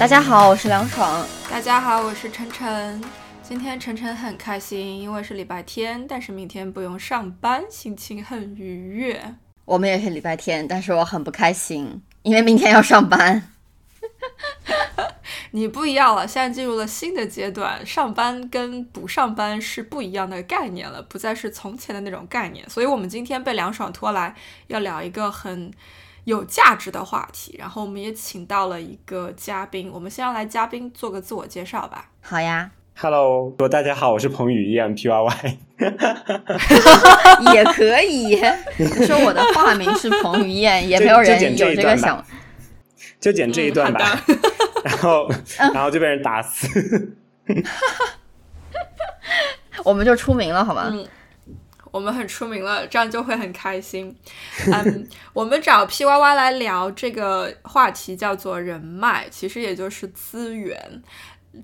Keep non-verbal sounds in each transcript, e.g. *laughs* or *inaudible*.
大家好，我是梁爽。大家好，我是晨晨。今天晨晨很开心，因为是礼拜天，但是明天不用上班，心情很愉悦。我们也是礼拜天，但是我很不开心，因为明天要上班。*laughs* 你不一样了，现在进入了新的阶段，上班跟不上班是不一样的概念了，不再是从前的那种概念。所以，我们今天被梁爽拖来，要聊一个很有价值的话题。然后，我们也请到了一个嘉宾，我们先让来嘉宾做个自我介绍吧。好呀，Hello，大家好，我是彭宇燕 P Y Y，也可以说我的化名是彭于晏，也没有人有这个想。*laughs* 就剪这一段吧，*laughs* 然后然后就被人打死。*laughs* 我们就出名了，好吗？嗯，我们很出名了，这样就会很开心。嗯，*laughs* 我们找 P Y Y 来聊这个话题，叫做人脉，其实也就是资源。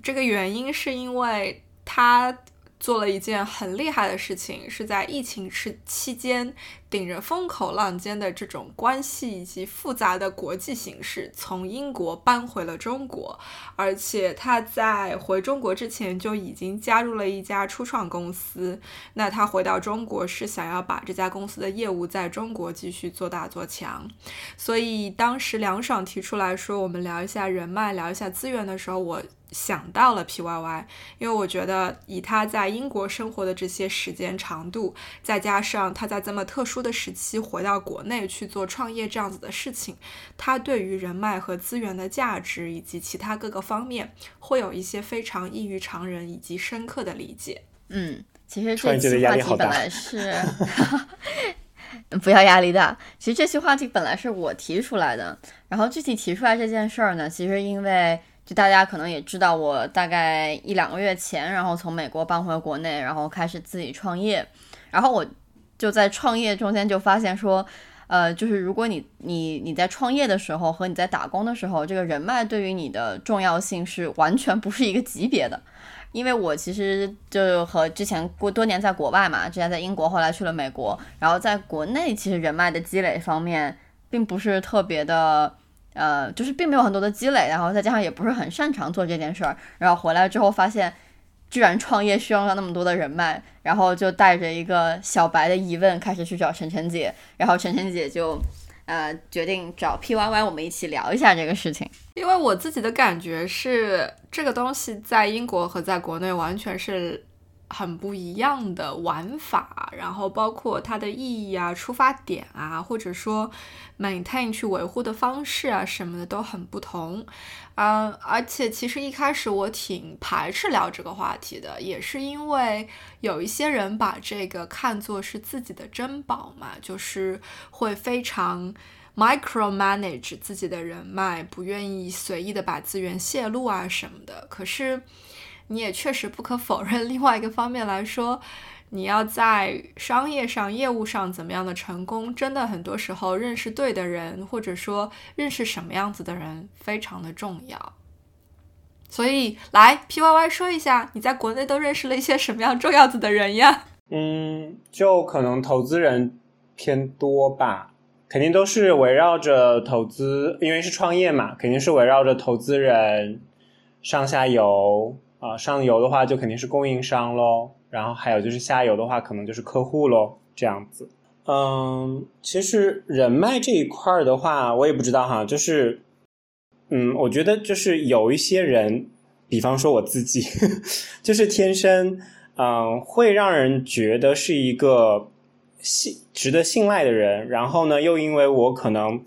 这个原因是因为他。做了一件很厉害的事情，是在疫情期期间，顶着风口浪尖的这种关系以及复杂的国际形势，从英国搬回了中国。而且他在回中国之前就已经加入了一家初创公司。那他回到中国是想要把这家公司的业务在中国继续做大做强。所以当时梁爽提出来说，我们聊一下人脉，聊一下资源的时候，我。想到了 P Y Y，因为我觉得以他在英国生活的这些时间长度，再加上他在这么特殊的时期回到国内去做创业这样子的事情，他对于人脉和资源的价值以及其他各个方面，会有一些非常异于常人以及深刻的理解。嗯，其实这期话题本来是 *laughs* 不要压力大。其实这期话题本来是我提出来的，然后具体提出来这件事儿呢，其实因为。就大家可能也知道，我大概一两个月前，然后从美国搬回国内，然后开始自己创业。然后我就在创业中间就发现说，呃，就是如果你你你在创业的时候和你在打工的时候，这个人脉对于你的重要性是完全不是一个级别的。因为我其实就和之前过多年在国外嘛，之前在英国，后来去了美国，然后在国内其实人脉的积累方面并不是特别的。呃，就是并没有很多的积累，然后再加上也不是很擅长做这件事儿，然后回来之后发现，居然创业需要那么多的人脉，然后就带着一个小白的疑问开始去找晨晨姐，然后晨晨姐就，呃，决定找 P Y Y 我们一起聊一下这个事情。因为我自己的感觉是，这个东西在英国和在国内完全是。很不一样的玩法，然后包括它的意义啊、出发点啊，或者说 maintain 去维护的方式啊什么的都很不同。嗯，而且其实一开始我挺排斥聊这个话题的，也是因为有一些人把这个看作是自己的珍宝嘛，就是会非常 micro manage 自己的人脉，不愿意随意的把资源泄露啊什么的。可是。你也确实不可否认，另外一个方面来说，你要在商业上、业务上怎么样的成功，真的很多时候认识对的人，或者说认识什么样子的人，非常的重要。所以，来 P Y Y 说一下，你在国内都认识了一些什么样重要子的人呀？嗯，就可能投资人偏多吧，肯定都是围绕着投资，因为是创业嘛，肯定是围绕着投资人上下游。啊，上游的话就肯定是供应商喽，然后还有就是下游的话，可能就是客户喽，这样子。嗯，其实人脉这一块儿的话，我也不知道哈，就是，嗯，我觉得就是有一些人，比方说我自己，*laughs* 就是天生，嗯，会让人觉得是一个信值得信赖的人，然后呢，又因为我可能，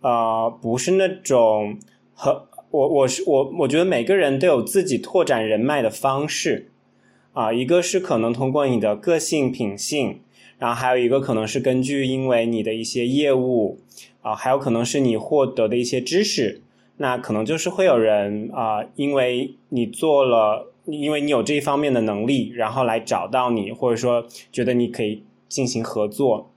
呃，不是那种和。我我是我，我觉得每个人都有自己拓展人脉的方式，啊，一个是可能通过你的个性品性，然后还有一个可能是根据因为你的一些业务，啊，还有可能是你获得的一些知识，那可能就是会有人啊，因为你做了，因为你有这一方面的能力，然后来找到你，或者说觉得你可以进行合作。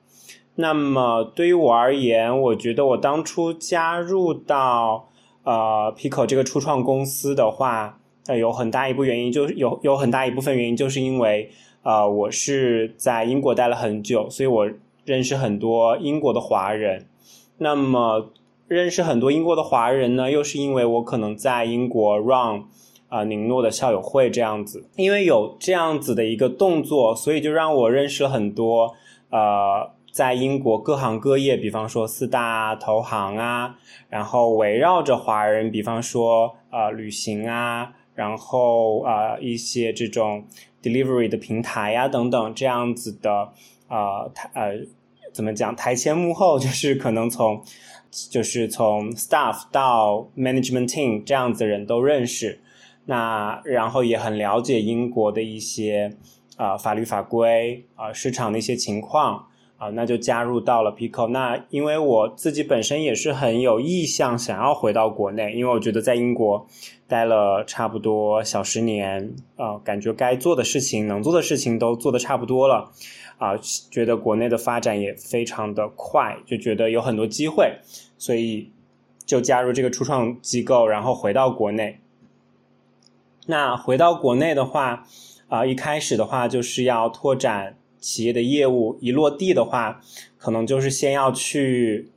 那么对于我而言，我觉得我当初加入到呃 Pico 这个初创公司的话，呃，有很大一部原因就是有有很大一部分原因就是因为呃我是在英国待了很久，所以我认识很多英国的华人。那么认识很多英国的华人呢，又是因为我可能在英国 run 啊宁诺的校友会这样子，因为有这样子的一个动作，所以就让我认识了很多呃在英国各行各业，比方说四大投行啊，然后围绕着华人，比方说呃旅行啊，然后啊一些这种 delivery 的平台呀等等这样子的呃台呃怎么讲台前幕后，就是可能从。就是从 staff 到 management team 这样子的人都认识，那然后也很了解英国的一些啊法律法规啊市场的一些情况啊，那就加入到了 Pico。那因为我自己本身也是很有意向想要回到国内，因为我觉得在英国待了差不多小十年啊，感觉该做的事情、能做的事情都做的差不多了。啊，觉得国内的发展也非常的快，就觉得有很多机会，所以就加入这个初创机构，然后回到国内。那回到国内的话，啊，一开始的话就是要拓展企业的业务，一落地的话，可能就是先要去。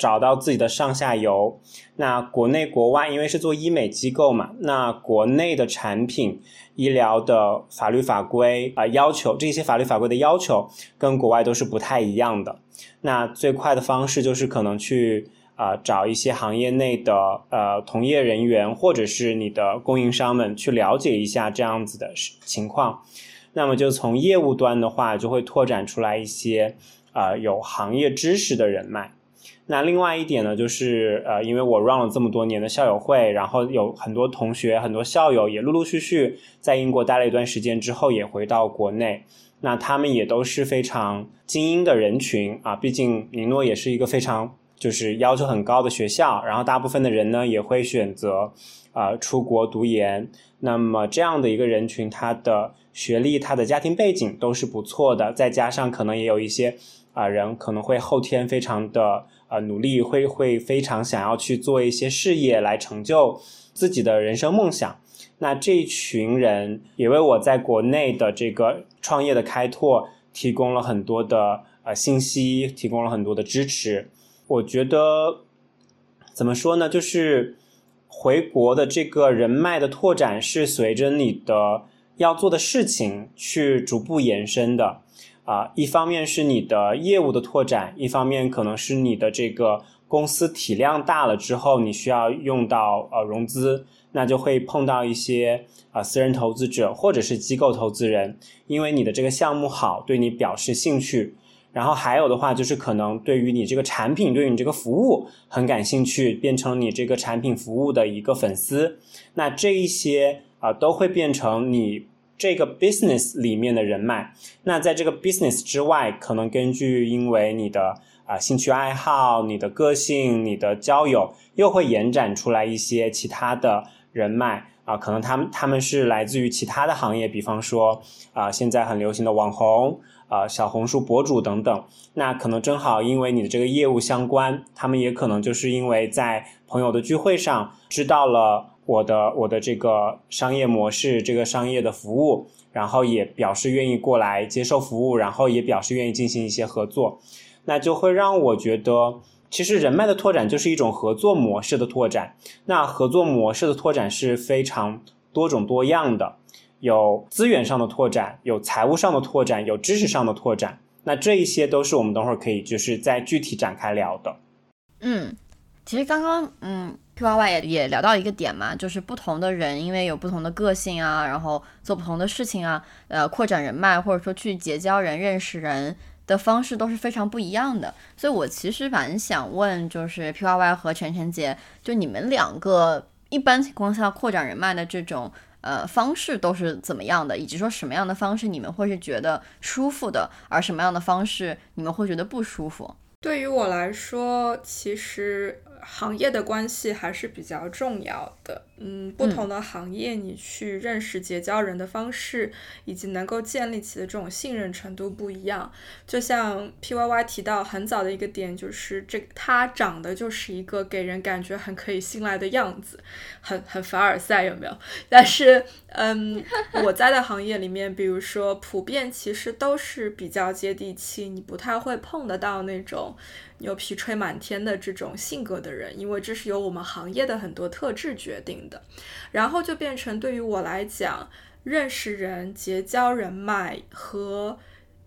找到自己的上下游，那国内国外，因为是做医美机构嘛，那国内的产品、医疗的法律法规啊要求，这些法律法规的要求跟国外都是不太一样的。那最快的方式就是可能去啊找一些行业内的呃从业人员，或者是你的供应商们去了解一下这样子的情况。那么就从业务端的话，就会拓展出来一些啊有行业知识的人脉。那另外一点呢，就是呃，因为我 run 了这么多年的校友会，然后有很多同学、很多校友也陆陆续续在英国待了一段时间之后，也回到国内。那他们也都是非常精英的人群啊，毕竟宁诺也是一个非常就是要求很高的学校，然后大部分的人呢也会选择啊出国读研。那么这样的一个人群，他的学历、他的家庭背景都是不错的，再加上可能也有一些啊人可能会后天非常的。呃，努力会会非常想要去做一些事业来成就自己的人生梦想。那这一群人也为我在国内的这个创业的开拓提供了很多的呃信息，提供了很多的支持。我觉得怎么说呢？就是回国的这个人脉的拓展是随着你的要做的事情去逐步延伸的。啊，一方面是你的业务的拓展，一方面可能是你的这个公司体量大了之后，你需要用到呃融资，那就会碰到一些啊私人投资者或者是机构投资人，因为你的这个项目好，对你表示兴趣，然后还有的话就是可能对于你这个产品，对于你这个服务很感兴趣，变成你这个产品服务的一个粉丝，那这一些啊都会变成你。这个 business 里面的人脉，那在这个 business 之外，可能根据因为你的啊兴趣爱好、你的个性、你的交友，又会延展出来一些其他的人脉啊，可能他们他们是来自于其他的行业，比方说啊现在很流行的网红啊小红书博主等等，那可能正好因为你的这个业务相关，他们也可能就是因为在朋友的聚会上知道了。我的我的这个商业模式，这个商业的服务，然后也表示愿意过来接受服务，然后也表示愿意进行一些合作，那就会让我觉得，其实人脉的拓展就是一种合作模式的拓展。那合作模式的拓展是非常多种多样的，有资源上的拓展，有财务上的拓展，有知识上的拓展。那这一些都是我们等会儿可以就是再具体展开聊的。嗯，其实刚刚嗯。P Y Y 也也聊到一个点嘛，就是不同的人因为有不同的个性啊，然后做不同的事情啊，呃，扩展人脉或者说去结交人、认识人的方式都是非常不一样的。所以我其实蛮想问，就是 P Y Y 和晨晨姐，就你们两个一般情况下扩展人脉的这种呃方式都是怎么样的，以及说什么样的方式你们会是觉得舒服的，而什么样的方式你们会觉得不舒服？对于我来说，其实行业的关系还是比较重要的。嗯，不同的行业，你去认识、结交人的方式，以及能够建立起的这种信任程度不一样。就像 P Y Y 提到很早的一个点，就是这他长得就是一个给人感觉很可以信赖的样子，很很凡尔赛，有没有？*laughs* 但是，嗯，我在的行业里面，比如说普遍其实都是比较接地气，你不太会碰得到那种。牛皮吹满天的这种性格的人，因为这是由我们行业的很多特质决定的，然后就变成对于我来讲，认识人、结交人脉和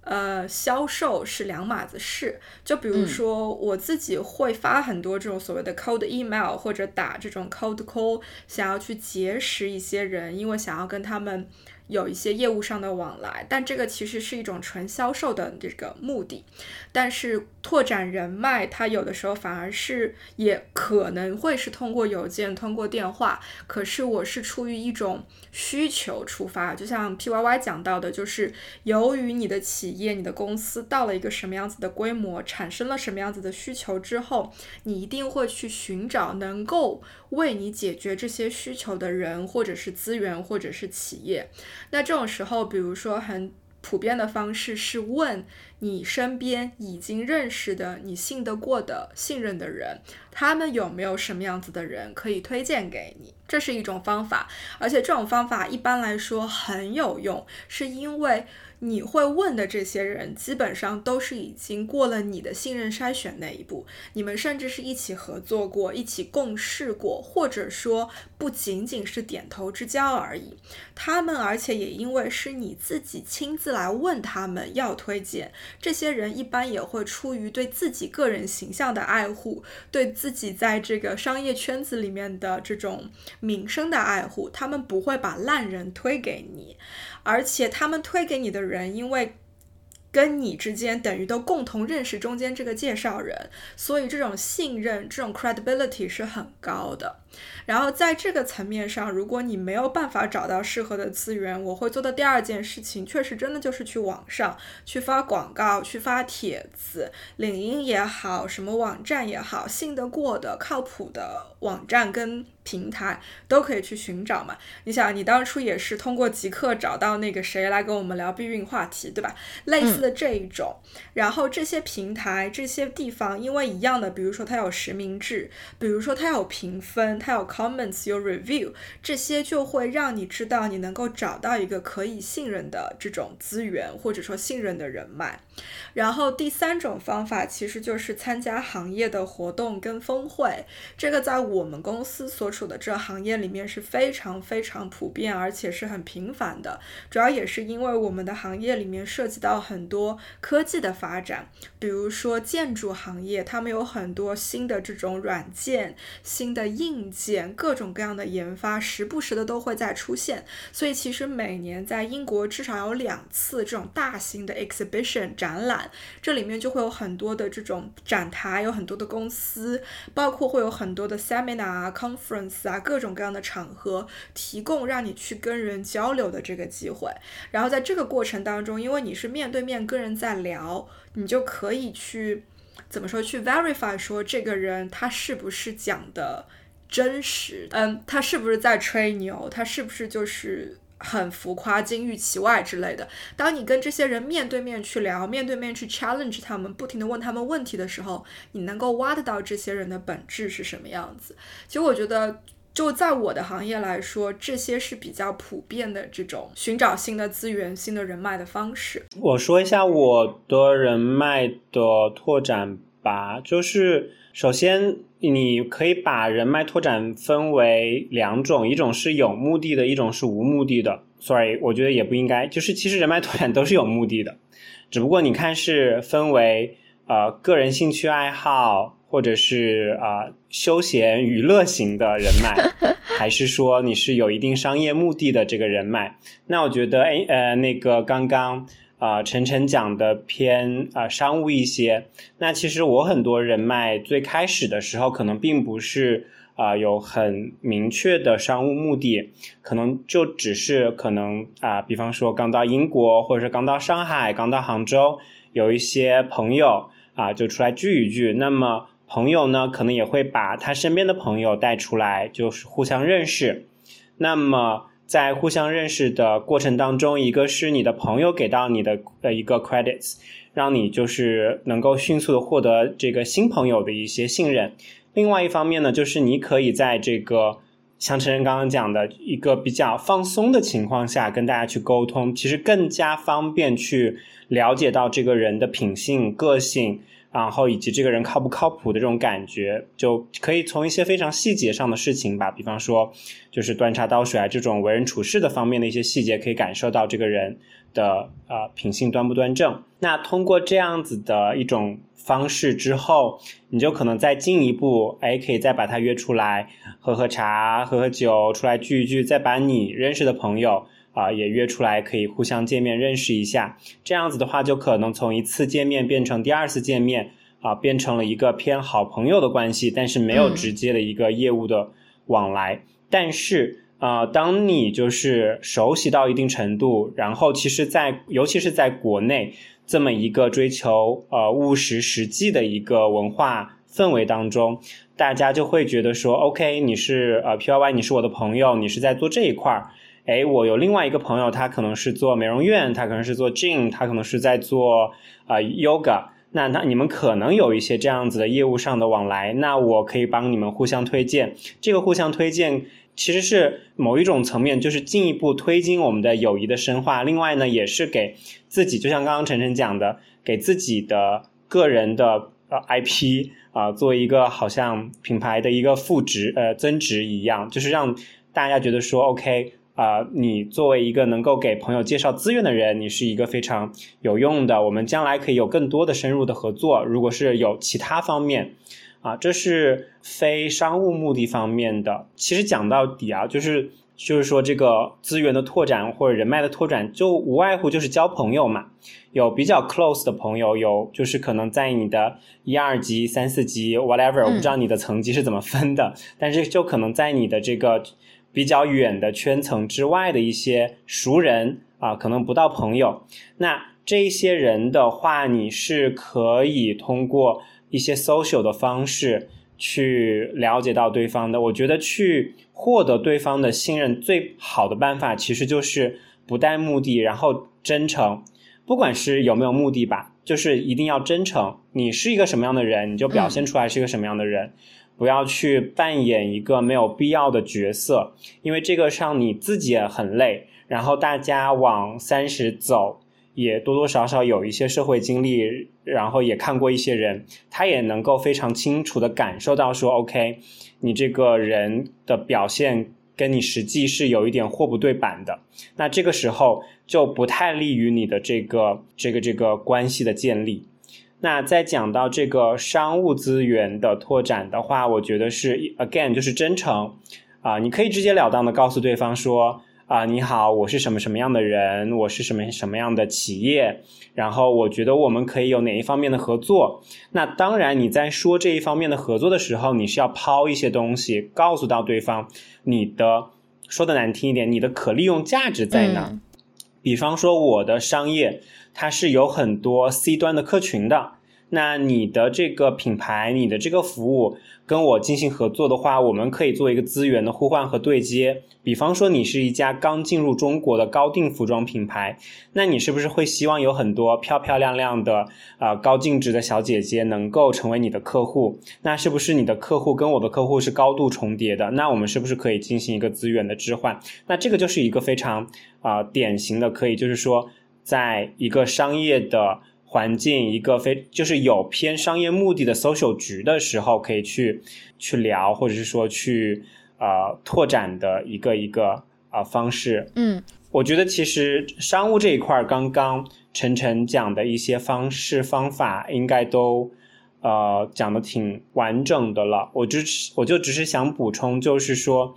呃销售是两码子事。就比如说我自己会发很多这种所谓的 cold email 或者打这种 cold call，想要去结识一些人，因为想要跟他们。有一些业务上的往来，但这个其实是一种纯销售的这个目的。但是拓展人脉，它有的时候反而是也可能会是通过邮件、通过电话。可是我是出于一种需求出发，就像 P Y Y 讲到的，就是由于你的企业、你的公司到了一个什么样子的规模，产生了什么样子的需求之后，你一定会去寻找能够为你解决这些需求的人，或者是资源，或者是企业。那这种时候，比如说很普遍的方式是问你身边已经认识的、你信得过的、信任的人，他们有没有什么样子的人可以推荐给你？这是一种方法，而且这种方法一般来说很有用，是因为。你会问的这些人，基本上都是已经过了你的信任筛选那一步。你们甚至是一起合作过，一起共事过，或者说不仅仅是点头之交而已。他们，而且也因为是你自己亲自来问他们要推荐，这些人一般也会出于对自己个人形象的爱护，对自己在这个商业圈子里面的这种名声的爱护，他们不会把烂人推给你。而且他们推给你的人，因为跟你之间等于都共同认识中间这个介绍人，所以这种信任、这种 credibility 是很高的。然后在这个层面上，如果你没有办法找到适合的资源，我会做的第二件事情，确实真的就是去网上去发广告、去发帖子，领英也好，什么网站也好，信得过的、靠谱的网站跟平台都可以去寻找嘛。你想，你当初也是通过极客找到那个谁来跟我们聊避孕话题，对吧？类似的这一种，然后这些平台、这些地方，因为一样的，比如说它有实名制，比如说它有评分。还有 comments，有 review，这些就会让你知道你能够找到一个可以信任的这种资源，或者说信任的人脉。然后第三种方法其实就是参加行业的活动跟峰会，这个在我们公司所处的这行业里面是非常非常普遍，而且是很频繁的。主要也是因为我们的行业里面涉及到很多科技的发展，比如说建筑行业，他们有很多新的这种软件、新的硬。件各种各样的研发，时不时的都会在出现，所以其实每年在英国至少有两次这种大型的 exhibition 展览，这里面就会有很多的这种展台，有很多的公司，包括会有很多的 seminar 啊、conference 啊，各种各样的场合，提供让你去跟人交流的这个机会。然后在这个过程当中，因为你是面对面跟人在聊，你就可以去怎么说去 verify 说这个人他是不是讲的。真实，嗯，他是不是在吹牛？他是不是就是很浮夸、金玉其外之类的？当你跟这些人面对面去聊，面对面去 challenge 他们，不停的问他们问题的时候，你能够挖得到这些人的本质是什么样子？其实我觉得，就在我的行业来说，这些是比较普遍的这种寻找新的资源、新的人脉的方式。我说一下我的人脉的拓展吧，就是首先。你可以把人脉拓展分为两种，一种是有目的的，一种是无目的的。Sorry，我觉得也不应该，就是其实人脉拓展都是有目的的，只不过你看是分为呃个人兴趣爱好，或者是啊休闲娱乐型的人脉，*laughs* 还是说你是有一定商业目的的这个人脉。那我觉得，哎呃，那个刚刚。啊，晨晨讲的偏啊商务一些。那其实我很多人脉最开始的时候，可能并不是啊有很明确的商务目的，可能就只是可能啊，比方说刚到英国，或者是刚到上海、刚到杭州，有一些朋友啊就出来聚一聚。那么朋友呢，可能也会把他身边的朋友带出来，就是互相认识。那么在互相认识的过程当中，一个是你的朋友给到你的呃一个 credits，让你就是能够迅速的获得这个新朋友的一些信任。另外一方面呢，就是你可以在这个像陈晨刚刚讲的一个比较放松的情况下跟大家去沟通，其实更加方便去了解到这个人的品性、个性。然后以及这个人靠不靠谱的这种感觉，就可以从一些非常细节上的事情吧，比方说就是端茶倒水啊这种为人处事的方面的一些细节，可以感受到这个人的呃品性端不端正。那通过这样子的一种方式之后，你就可能再进一步，哎，可以再把他约出来喝喝茶、喝喝酒，出来聚一聚，再把你认识的朋友。啊，也约出来可以互相见面认识一下，这样子的话就可能从一次见面变成第二次见面，啊，变成了一个偏好朋友的关系，但是没有直接的一个业务的往来。但是啊，当你就是熟悉到一定程度，然后其实，在尤其是在国内这么一个追求呃务实实际的一个文化氛围当中，大家就会觉得说，OK，你是呃 P Y Y，你是我的朋友，你是在做这一块儿。哎，我有另外一个朋友，他可能是做美容院，他可能是做 gym，他可能是在做啊 yoga。那那你们可能有一些这样子的业务上的往来，那我可以帮你们互相推荐。这个互相推荐其实是某一种层面，就是进一步推进我们的友谊的深化。另外呢，也是给自己，就像刚刚晨晨讲的，给自己的个人的呃 IP 啊，做一个好像品牌的一个赋值呃增值一样，就是让大家觉得说 OK。啊，你作为一个能够给朋友介绍资源的人，你是一个非常有用的。我们将来可以有更多的深入的合作。如果是有其他方面，啊，这是非商务目的方面的。其实讲到底啊，就是就是说这个资源的拓展或者人脉的拓展，就无外乎就是交朋友嘛。有比较 close 的朋友，有就是可能在你的一二级、三四级 whatever，我不知道你的层级是怎么分的，但是就可能在你的这个。比较远的圈层之外的一些熟人啊，可能不到朋友。那这些人的话，你是可以通过一些 social 的方式去了解到对方的。我觉得去获得对方的信任，最好的办法其实就是不带目的，然后真诚。不管是有没有目的吧，就是一定要真诚。你是一个什么样的人，你就表现出来是一个什么样的人。不要去扮演一个没有必要的角色，因为这个上你自己也很累。然后大家往三十走，也多多少少有一些社会经历，然后也看过一些人，他也能够非常清楚的感受到说，OK，你这个人的表现跟你实际是有一点货不对版的。那这个时候就不太利于你的这个这个这个关系的建立。那在讲到这个商务资源的拓展的话，我觉得是 again 就是真诚啊，你可以直截了当的告诉对方说啊，你好，我是什么什么样的人，我是什么什么样的企业，然后我觉得我们可以有哪一方面的合作。那当然你在说这一方面的合作的时候，你是要抛一些东西，告诉到对方你的说的难听一点，你的可利用价值在哪。比方说我的商业。它是有很多 C 端的客群的，那你的这个品牌，你的这个服务跟我进行合作的话，我们可以做一个资源的互换和对接。比方说，你是一家刚进入中国的高定服装品牌，那你是不是会希望有很多漂漂亮亮的啊高净值的小姐姐能够成为你的客户？那是不是你的客户跟我的客户是高度重叠的？那我们是不是可以进行一个资源的置换？那这个就是一个非常啊典型的，可以就是说。在一个商业的环境，一个非就是有偏商业目的的 social 局的时候，可以去去聊，或者是说去呃拓展的一个一个啊方式。嗯，我觉得其实商务这一块，刚刚晨晨讲的一些方式方法，应该都呃讲的挺完整的了。我就是我就只是想补充，就是说，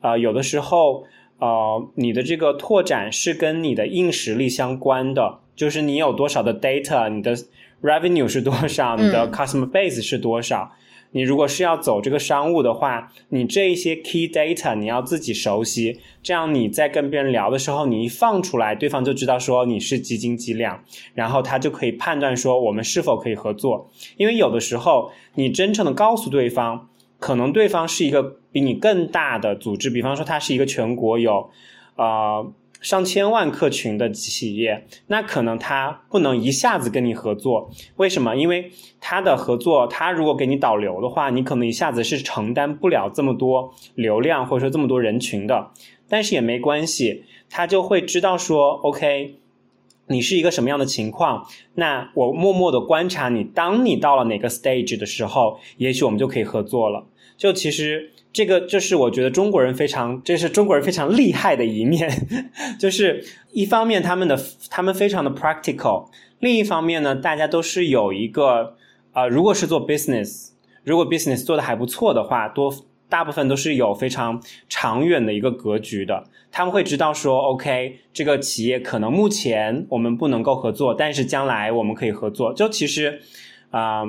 呃，有的时候。呃，你的这个拓展是跟你的硬实力相关的，就是你有多少的 data，你的 revenue 是多少，你的 customer base 是多少，你如果是要走这个商务的话，你这一些 key data 你要自己熟悉，这样你在跟别人聊的时候，你一放出来，对方就知道说你是几斤几两，然后他就可以判断说我们是否可以合作。因为有的时候你真诚的告诉对方，可能对方是一个比你更大的组织，比方说他是一个全国有，呃。上千万客群的企业，那可能他不能一下子跟你合作，为什么？因为他的合作，他如果给你导流的话，你可能一下子是承担不了这么多流量或者说这么多人群的。但是也没关系，他就会知道说，OK，你是一个什么样的情况，那我默默的观察你，当你到了哪个 stage 的时候，也许我们就可以合作了。就其实。这个就是我觉得中国人非常，这是中国人非常厉害的一面，*laughs* 就是一方面他们的他们非常的 practical，另一方面呢，大家都是有一个啊，如果是做 business，如果 business 做的还不错的话，多大部分都是有非常长远的一个格局的，他们会知道说，OK，这个企业可能目前我们不能够合作，但是将来我们可以合作。就其实啊，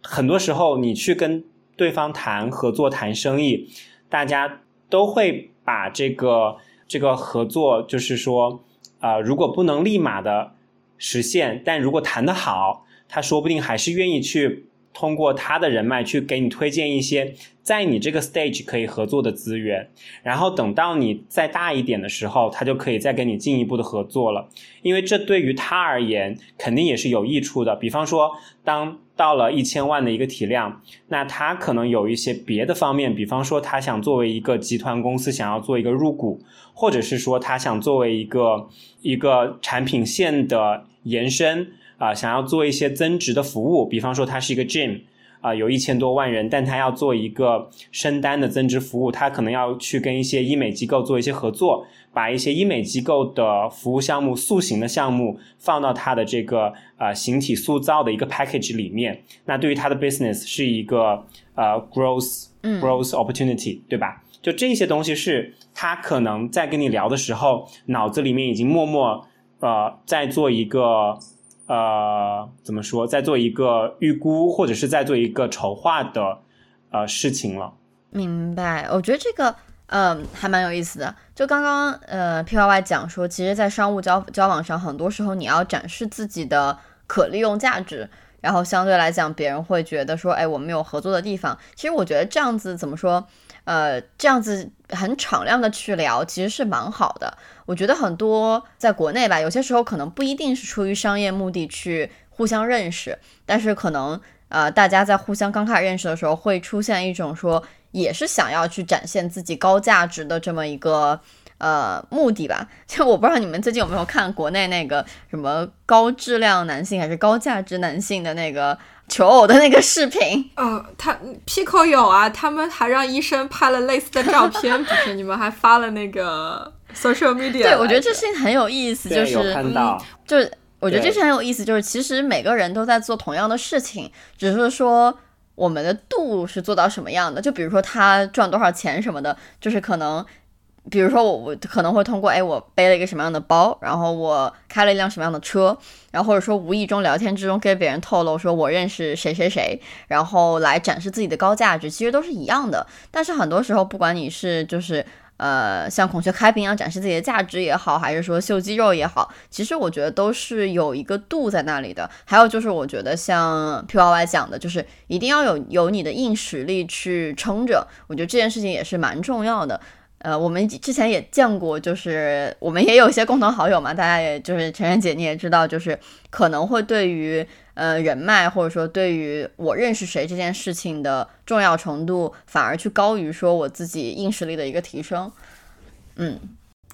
很多时候你去跟。对方谈合作、谈生意，大家都会把这个这个合作，就是说，啊，如果不能立马的实现，但如果谈得好，他说不定还是愿意去。通过他的人脉去给你推荐一些在你这个 stage 可以合作的资源，然后等到你再大一点的时候，他就可以再跟你进一步的合作了。因为这对于他而言肯定也是有益处的。比方说，当到了一千万的一个体量，那他可能有一些别的方面，比方说他想作为一个集团公司想要做一个入股，或者是说他想作为一个一个产品线的延伸。啊，想要做一些增值的服务，比方说它是一个 gym，啊，有一千多万人，但他要做一个升单的增值服务，他可能要去跟一些医美机构做一些合作，把一些医美机构的服务项目、塑形的项目放到他的这个啊形体塑造的一个 package 里面。那对于他的 business 是一个呃 growth growth opportunity，对吧？就这些东西是他可能在跟你聊的时候，脑子里面已经默默呃在做一个。呃，怎么说，在做一个预估，或者是在做一个筹划的呃事情了。明白，我觉得这个嗯还蛮有意思的。就刚刚呃 P Y Y 讲说，其实，在商务交交往上，很多时候你要展示自己的可利用价值，然后相对来讲，别人会觉得说，哎，我们有合作的地方。其实我觉得这样子怎么说？呃，这样子很敞亮的去聊，其实是蛮好的。我觉得很多在国内吧，有些时候可能不一定是出于商业目的去互相认识，但是可能呃，大家在互相刚开始认识的时候，会出现一种说，也是想要去展现自己高价值的这么一个呃目的吧。*laughs* 就我不知道你们最近有没有看国内那个什么高质量男性还是高价值男性的那个。求偶的那个视频，呃，*laughs* 他 Pico 有啊，他们还让医生拍了类似的照片，不是？你们还发了那个 social media。对，我觉得这事情很有意思，就是，就是我觉得这是很有意思，就是其实每个人都在做同样的事情，只是说我们的度是做到什么样的。就比如说他赚多少钱什么的，就是可能。比如说我我可能会通过哎我背了一个什么样的包，然后我开了一辆什么样的车，然后或者说无意中聊天之中给别人透露说我认识谁谁谁，然后来展示自己的高价值，其实都是一样的。但是很多时候，不管你是就是呃像孔雀开屏一样展示自己的价值也好，还是说秀肌肉也好，其实我觉得都是有一个度在那里的。还有就是我觉得像 P Y Y 讲的，就是一定要有有你的硬实力去撑着，我觉得这件事情也是蛮重要的。呃，我们之前也见过，就是我们也有一些共同好友嘛，大家也就是晨晨姐你也知道，就是可能会对于呃人脉或者说对于我认识谁这件事情的重要程度，反而去高于说我自己硬实力的一个提升，嗯。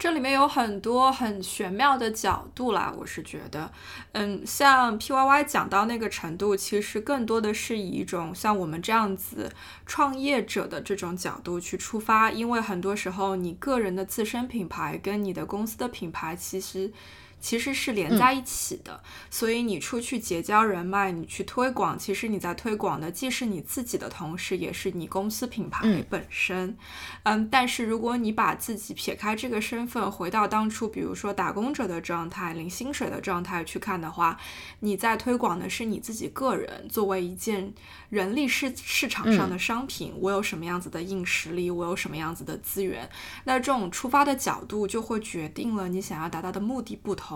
这里面有很多很玄妙的角度啦，我是觉得，嗯，像 P Y Y 讲到那个程度，其实更多的是以一种像我们这样子创业者的这种角度去出发，因为很多时候你个人的自身品牌跟你的公司的品牌其实其实是连在一起的。所以你出去结交人脉，你去推广，其实你在推广的既是你自己的同时，也是你公司品牌本身。嗯，但是如果你把自己撇开这个身份，回到当初，比如说打工者的状态、领薪水的状态去看的话，你在推广的是你自己个人作为一件人力市市场上的商品，我有什么样子的硬实力，我有什么样子的资源，那这种出发的角度就会决定了你想要达到的目的不同，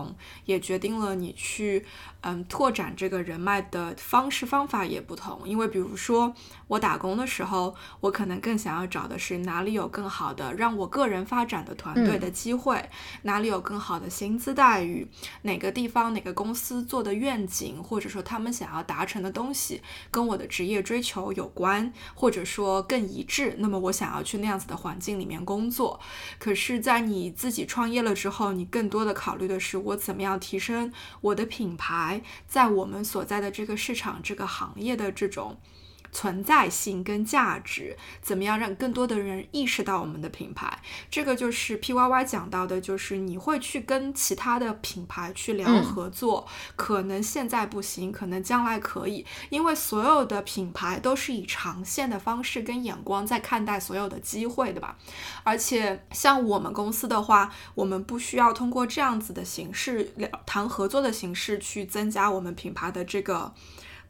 也决定了你去嗯拓展这个人脉的方式方法也不同。因为比如说我打工的时候，我可能更想要找的是哪里有更好的让我个人发展的团队的机会，哪里有更好的薪资待遇，哪个地方哪个公司做的愿景，或者说他们想要达成的东西跟我的职业追求有关，或者说更一致，那么我想要去那样子的环境里面工作。可是，在你自己创业了之后，你更多的考虑的是我怎么样提升我的品牌，在我们所在的这个市场、这个行业的这种。存在性跟价值，怎么样让更多的人意识到我们的品牌？这个就是 P Y Y 讲到的，就是你会去跟其他的品牌去聊合作，可能现在不行，可能将来可以，因为所有的品牌都是以长线的方式跟眼光在看待所有的机会的吧。而且像我们公司的话，我们不需要通过这样子的形式聊谈合作的形式去增加我们品牌的这个。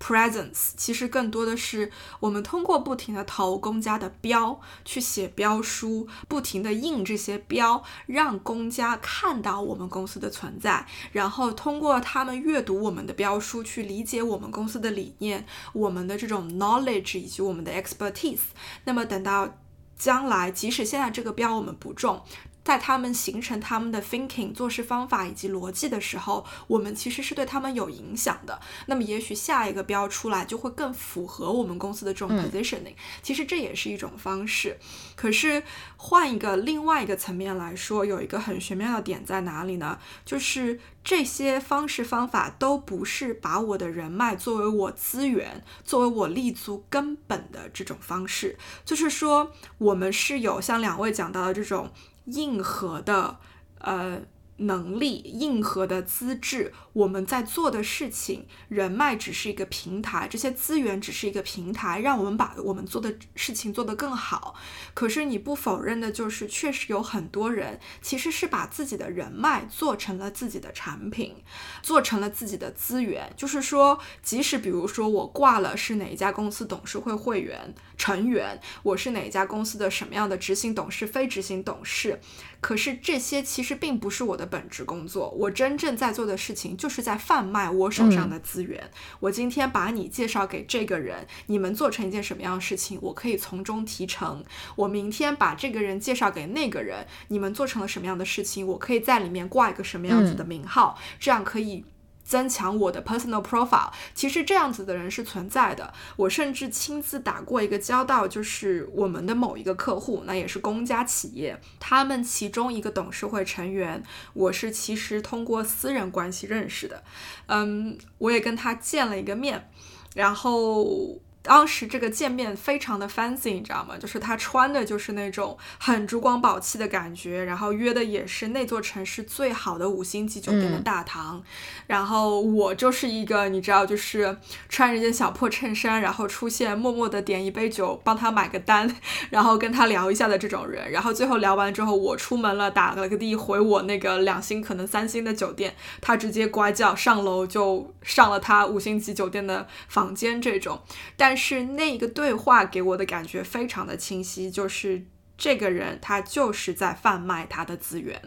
Presence 其实更多的是我们通过不停的投公家的标去写标书，不停的印这些标，让公家看到我们公司的存在，然后通过他们阅读我们的标书去理解我们公司的理念、我们的这种 knowledge 以及我们的 expertise。那么等到将来，即使现在这个标我们不中。在他们形成他们的 thinking 做事方法以及逻辑的时候，我们其实是对他们有影响的。那么，也许下一个标出来就会更符合我们公司的这种 positioning。其实这也是一种方式。可是换一个另外一个层面来说，有一个很玄妙的点在哪里呢？就是这些方式方法都不是把我的人脉作为我资源、作为我立足根本的这种方式。就是说，我们是有像两位讲到的这种。硬核的，呃。能力硬核的资质，我们在做的事情，人脉只是一个平台，这些资源只是一个平台，让我们把我们做的事情做得更好。可是你不否认的就是，确实有很多人其实是把自己的人脉做成了自己的产品，做成了自己的资源。就是说，即使比如说我挂了是哪一家公司董事会会员成员，我是哪一家公司的什么样的执行董事、非执行董事。可是这些其实并不是我的本职工作，我真正在做的事情就是在贩卖我手上的资源。我今天把你介绍给这个人，你们做成一件什么样的事情，我可以从中提成。我明天把这个人介绍给那个人，你们做成了什么样的事情，我可以在里面挂一个什么样子的名号，这样可以。增强我的 personal profile，其实这样子的人是存在的。我甚至亲自打过一个交道，就是我们的某一个客户，那也是公家企业，他们其中一个董事会成员，我是其实通过私人关系认识的。嗯，我也跟他见了一个面，然后。当时这个见面非常的 fancy，你知道吗？就是他穿的就是那种很珠光宝气的感觉，然后约的也是那座城市最好的五星级酒店的大堂。然后我就是一个你知道，就是穿着件小破衬衫，然后出现默默的点一杯酒，帮他买个单，然后跟他聊一下的这种人。然后最后聊完之后，我出门了，打了个的回我那个两星可能三星的酒店，他直接乖叫上楼就上了他五星级酒店的房间这种，但。但是那个对话给我的感觉非常的清晰，就是这个人他就是在贩卖他的资源，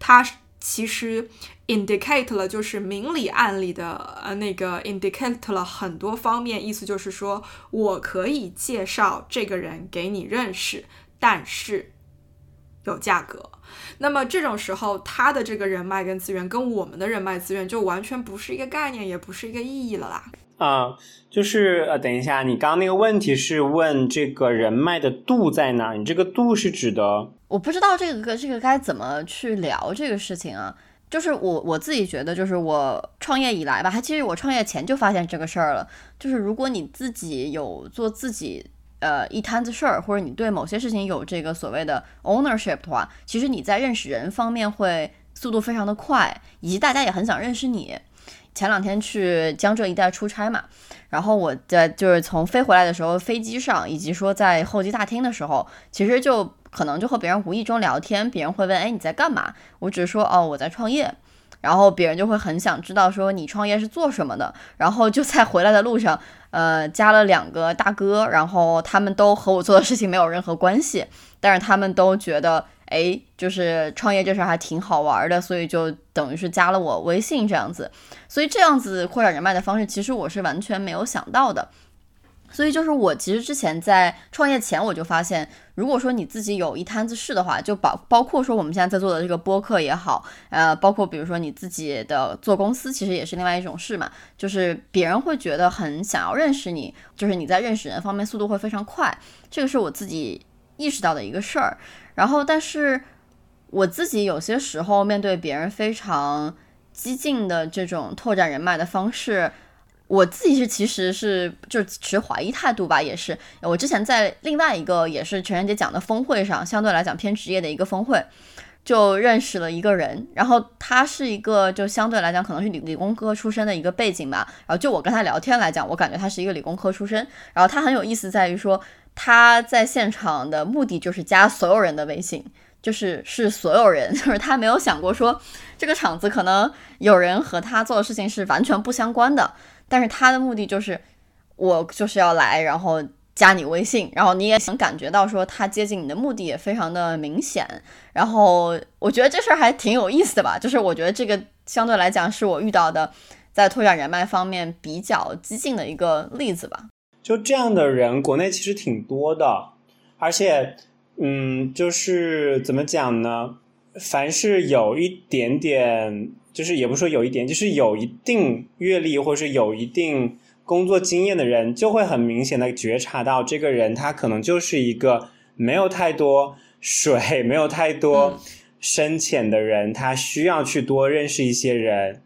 他其实 indicate 了就是明里暗里的呃那个 indicate 了很多方面，意思就是说我可以介绍这个人给你认识，但是有价格。那么这种时候，他的这个人脉跟资源跟我们的人脉资源就完全不是一个概念，也不是一个意义了啦。啊，就是呃，等一下，你刚刚那个问题是问这个人脉的度在哪？你这个度是指的？我不知道这个这个该怎么去聊这个事情啊。就是我我自己觉得，就是我创业以来吧，还其实我创业前就发现这个事儿了。就是如果你自己有做自己呃一摊子事儿，或者你对某些事情有这个所谓的 ownership 的话，其实你在认识人方面会。速度非常的快，以及大家也很想认识你。前两天去江浙一带出差嘛，然后我在就是从飞回来的时候，飞机上以及说在候机大厅的时候，其实就可能就和别人无意中聊天，别人会问，哎，你在干嘛？我只是说，哦，我在创业。然后别人就会很想知道说你创业是做什么的。然后就在回来的路上，呃，加了两个大哥，然后他们都和我做的事情没有任何关系，但是他们都觉得。哎，就是创业这事儿还挺好玩的，所以就等于是加了我微信这样子，所以这样子扩展人脉的方式，其实我是完全没有想到的。所以就是我其实之前在创业前我就发现，如果说你自己有一摊子事的话，就包包括说我们现在在做的这个播客也好，呃，包括比如说你自己的做公司，其实也是另外一种事嘛，就是别人会觉得很想要认识你，就是你在认识人方面速度会非常快，这个是我自己意识到的一个事儿。然后，但是我自己有些时候面对别人非常激进的这种拓展人脉的方式，我自己是其实是就持怀疑态度吧。也是我之前在另外一个也是陈仁杰讲的峰会上，相对来讲偏职业的一个峰会，就认识了一个人。然后他是一个就相对来讲可能是理理工科出身的一个背景吧。然后就我跟他聊天来讲，我感觉他是一个理工科出身。然后他很有意思在于说。他在现场的目的就是加所有人的微信，就是是所有人，*laughs* 就是他没有想过说这个场子可能有人和他做的事情是完全不相关的，但是他的目的就是我就是要来，然后加你微信，然后你也能感觉到说他接近你的目的也非常的明显，然后我觉得这事儿还挺有意思的吧，就是我觉得这个相对来讲是我遇到的在拓展人脉方面比较激进的一个例子吧。就这样的人，国内其实挺多的，而且，嗯，就是怎么讲呢？凡是有一点点，就是也不说有一点，就是有一定阅历或是有一定工作经验的人，就会很明显的觉察到，这个人他可能就是一个没有太多水、没有太多深浅的人，他需要去多认识一些人。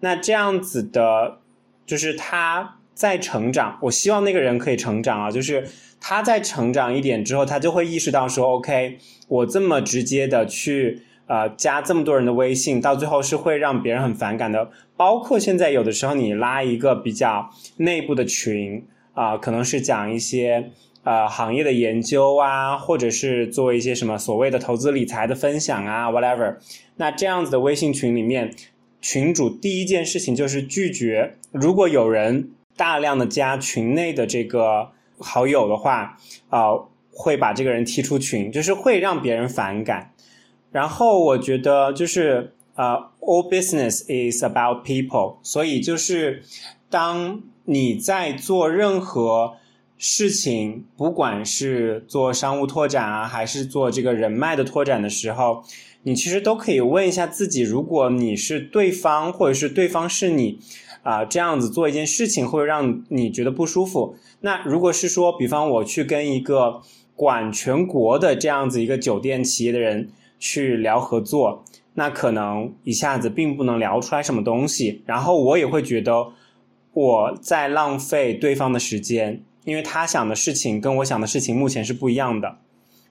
那这样子的，就是他。在成长，我希望那个人可以成长啊！就是他在成长一点之后，他就会意识到说：“OK，我这么直接的去呃加这么多人的微信，到最后是会让别人很反感的。包括现在有的时候你拉一个比较内部的群啊，可能是讲一些呃行业的研究啊，或者是做一些什么所谓的投资理财的分享啊，whatever。那这样子的微信群里面，群主第一件事情就是拒绝，如果有人。大量的加群内的这个好友的话，啊，会把这个人踢出群，就是会让别人反感。然后我觉得就是呃，all business is about people，所以就是当你在做任何事情，不管是做商务拓展啊，还是做这个人脉的拓展的时候，你其实都可以问一下自己：如果你是对方，或者是对方是你。啊，这样子做一件事情会让你觉得不舒服。那如果是说，比方我去跟一个管全国的这样子一个酒店企业的人去聊合作，那可能一下子并不能聊出来什么东西。然后我也会觉得我在浪费对方的时间，因为他想的事情跟我想的事情目前是不一样的。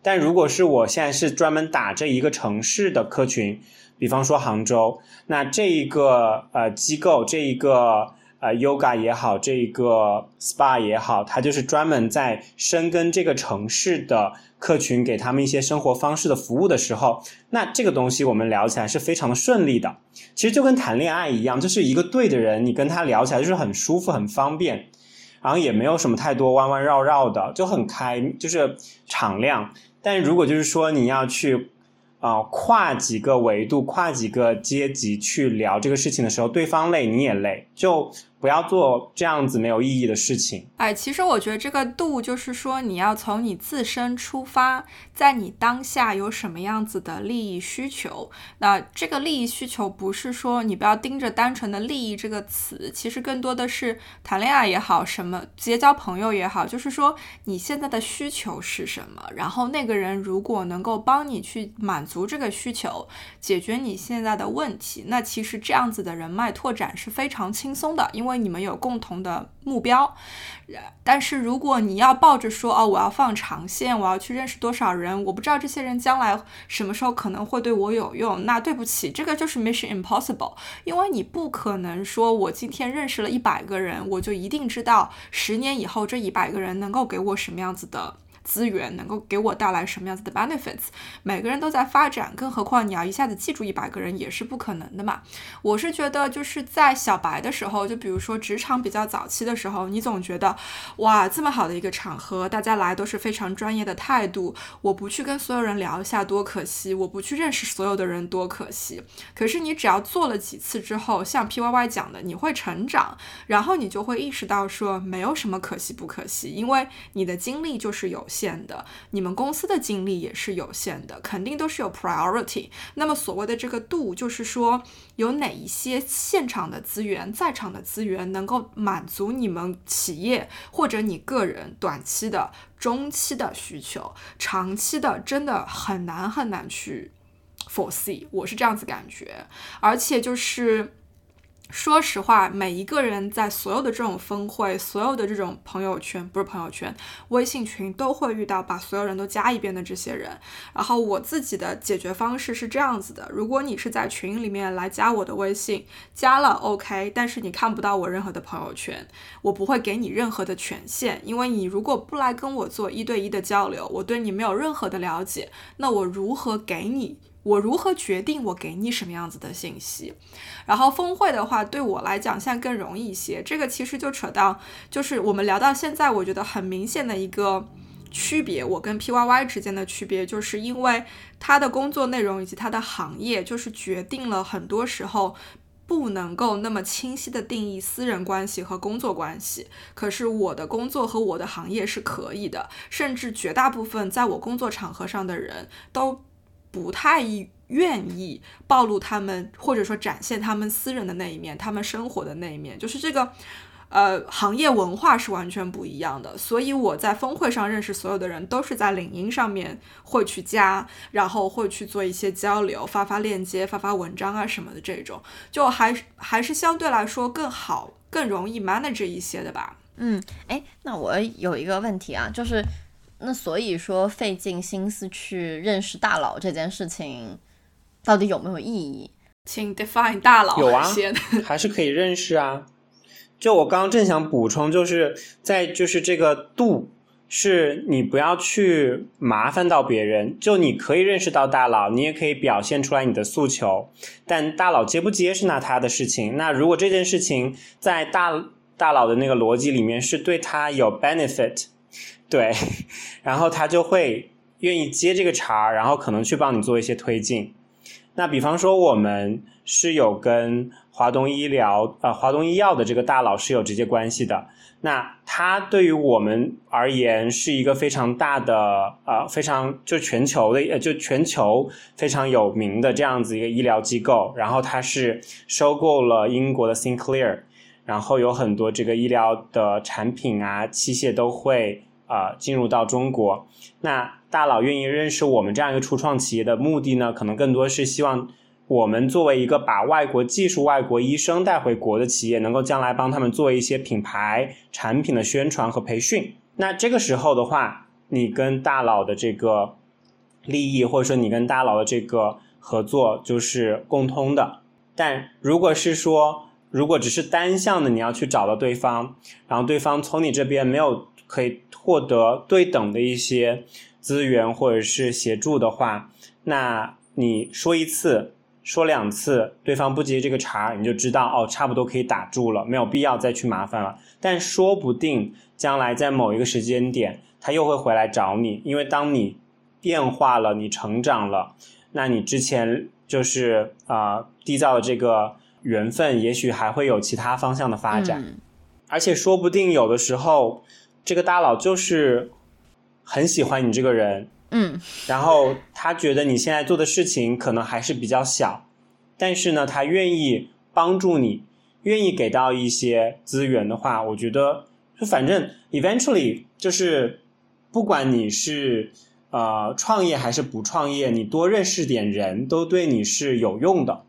但如果是我现在是专门打这一个城市的客群。比方说杭州，那这一个呃机构，这一个呃 yoga 也好，这一个 spa 也好，它就是专门在深耕这个城市的客群，给他们一些生活方式的服务的时候，那这个东西我们聊起来是非常的顺利的。其实就跟谈恋爱一样，就是一个对的人，你跟他聊起来就是很舒服、很方便，然后也没有什么太多弯弯绕绕的，就很开，就是敞亮。但如果就是说你要去。啊，跨几个维度、跨几个阶级去聊这个事情的时候，对方累，你也累，就。不要做这样子没有意义的事情。哎，其实我觉得这个度就是说，你要从你自身出发，在你当下有什么样子的利益需求。那这个利益需求不是说你不要盯着单纯的利益这个词，其实更多的是谈恋爱也好，什么结交朋友也好，就是说你现在的需求是什么。然后那个人如果能够帮你去满足这个需求，解决你现在的问题，那其实这样子的人脉拓展是非常轻松的，因为。因为你们有共同的目标。但是如果你要抱着说哦，我要放长线，我要去认识多少人，我不知道这些人将来什么时候可能会对我有用，那对不起，这个就是 mission impossible，因为你不可能说我今天认识了一百个人，我就一定知道十年以后这一百个人能够给我什么样子的。资源能够给我带来什么样子的 benefits？每个人都在发展，更何况你要一下子记住一百个人也是不可能的嘛。我是觉得就是在小白的时候，就比如说职场比较早期的时候，你总觉得哇，这么好的一个场合，大家来都是非常专业的态度，我不去跟所有人聊一下多可惜，我不去认识所有的人多可惜。可是你只要做了几次之后，像 P Y Y 讲的，你会成长，然后你就会意识到说没有什么可惜不可惜，因为你的经历就是有。限的，你们公司的精力也是有限的，肯定都是有 priority。那么所谓的这个度，就是说有哪一些现场的资源、在场的资源能够满足你们企业或者你个人短期的、中期的需求，长期的真的很难很难去 foresee。我是这样子感觉，而且就是。说实话，每一个人在所有的这种峰会、所有的这种朋友圈，不是朋友圈，微信群都会遇到把所有人都加一遍的这些人。然后我自己的解决方式是这样子的：如果你是在群里面来加我的微信，加了 OK，但是你看不到我任何的朋友圈，我不会给你任何的权限，因为你如果不来跟我做一对一的交流，我对你没有任何的了解，那我如何给你？我如何决定我给你什么样子的信息？然后峰会的话，对我来讲现在更容易一些。这个其实就扯到，就是我们聊到现在，我觉得很明显的一个区别，我跟 P Y Y 之间的区别，就是因为他的工作内容以及他的行业，就是决定了很多时候不能够那么清晰的定义私人关系和工作关系。可是我的工作和我的行业是可以的，甚至绝大部分在我工作场合上的人都。不太愿意暴露他们，或者说展现他们私人的那一面，他们生活的那一面，就是这个，呃，行业文化是完全不一样的。所以我在峰会上认识所有的人，都是在领英上面会去加，然后会去做一些交流，发发链接，发发文章啊什么的，这种就还还是相对来说更好，更容易 manage 一些的吧。嗯，哎，那我有一个问题啊，就是。那所以说，费尽心思去认识大佬这件事情，到底有没有意义？请 define 大佬。有啊，*laughs* 还是可以认识啊。就我刚刚正想补充，就是在就是这个度，是你不要去麻烦到别人。就你可以认识到大佬，你也可以表现出来你的诉求，但大佬接不接是那他的事情。那如果这件事情在大大佬的那个逻辑里面是对他有 benefit。对，然后他就会愿意接这个茬，然后可能去帮你做一些推进。那比方说，我们是有跟华东医疗、呃华东医药的这个大佬是有直接关系的。那他对于我们而言是一个非常大的、呃非常就全球的、呃就全球非常有名的这样子一个医疗机构。然后他是收购了英国的 Sinclair，然后有很多这个医疗的产品啊、器械都会。啊，进入到中国，那大佬愿意认识我们这样一个初创企业的目的呢？可能更多是希望我们作为一个把外国技术、外国医生带回国的企业，能够将来帮他们做一些品牌产品的宣传和培训。那这个时候的话，你跟大佬的这个利益，或者说你跟大佬的这个合作，就是共通的。但如果是说，如果只是单向的，你要去找到对方，然后对方从你这边没有。可以获得对等的一些资源或者是协助的话，那你说一次、说两次，对方不接这个茬，你就知道哦，差不多可以打住了，没有必要再去麻烦了。但说不定将来在某一个时间点，他又会回来找你，因为当你变化了、你成长了，那你之前就是啊缔造的这个缘分，也许还会有其他方向的发展，而且说不定有的时候。这个大佬就是很喜欢你这个人，嗯，然后他觉得你现在做的事情可能还是比较小，但是呢，他愿意帮助你，愿意给到一些资源的话，我觉得就反正 eventually 就是不管你是呃创业还是不创业，你多认识点人都对你是有用的，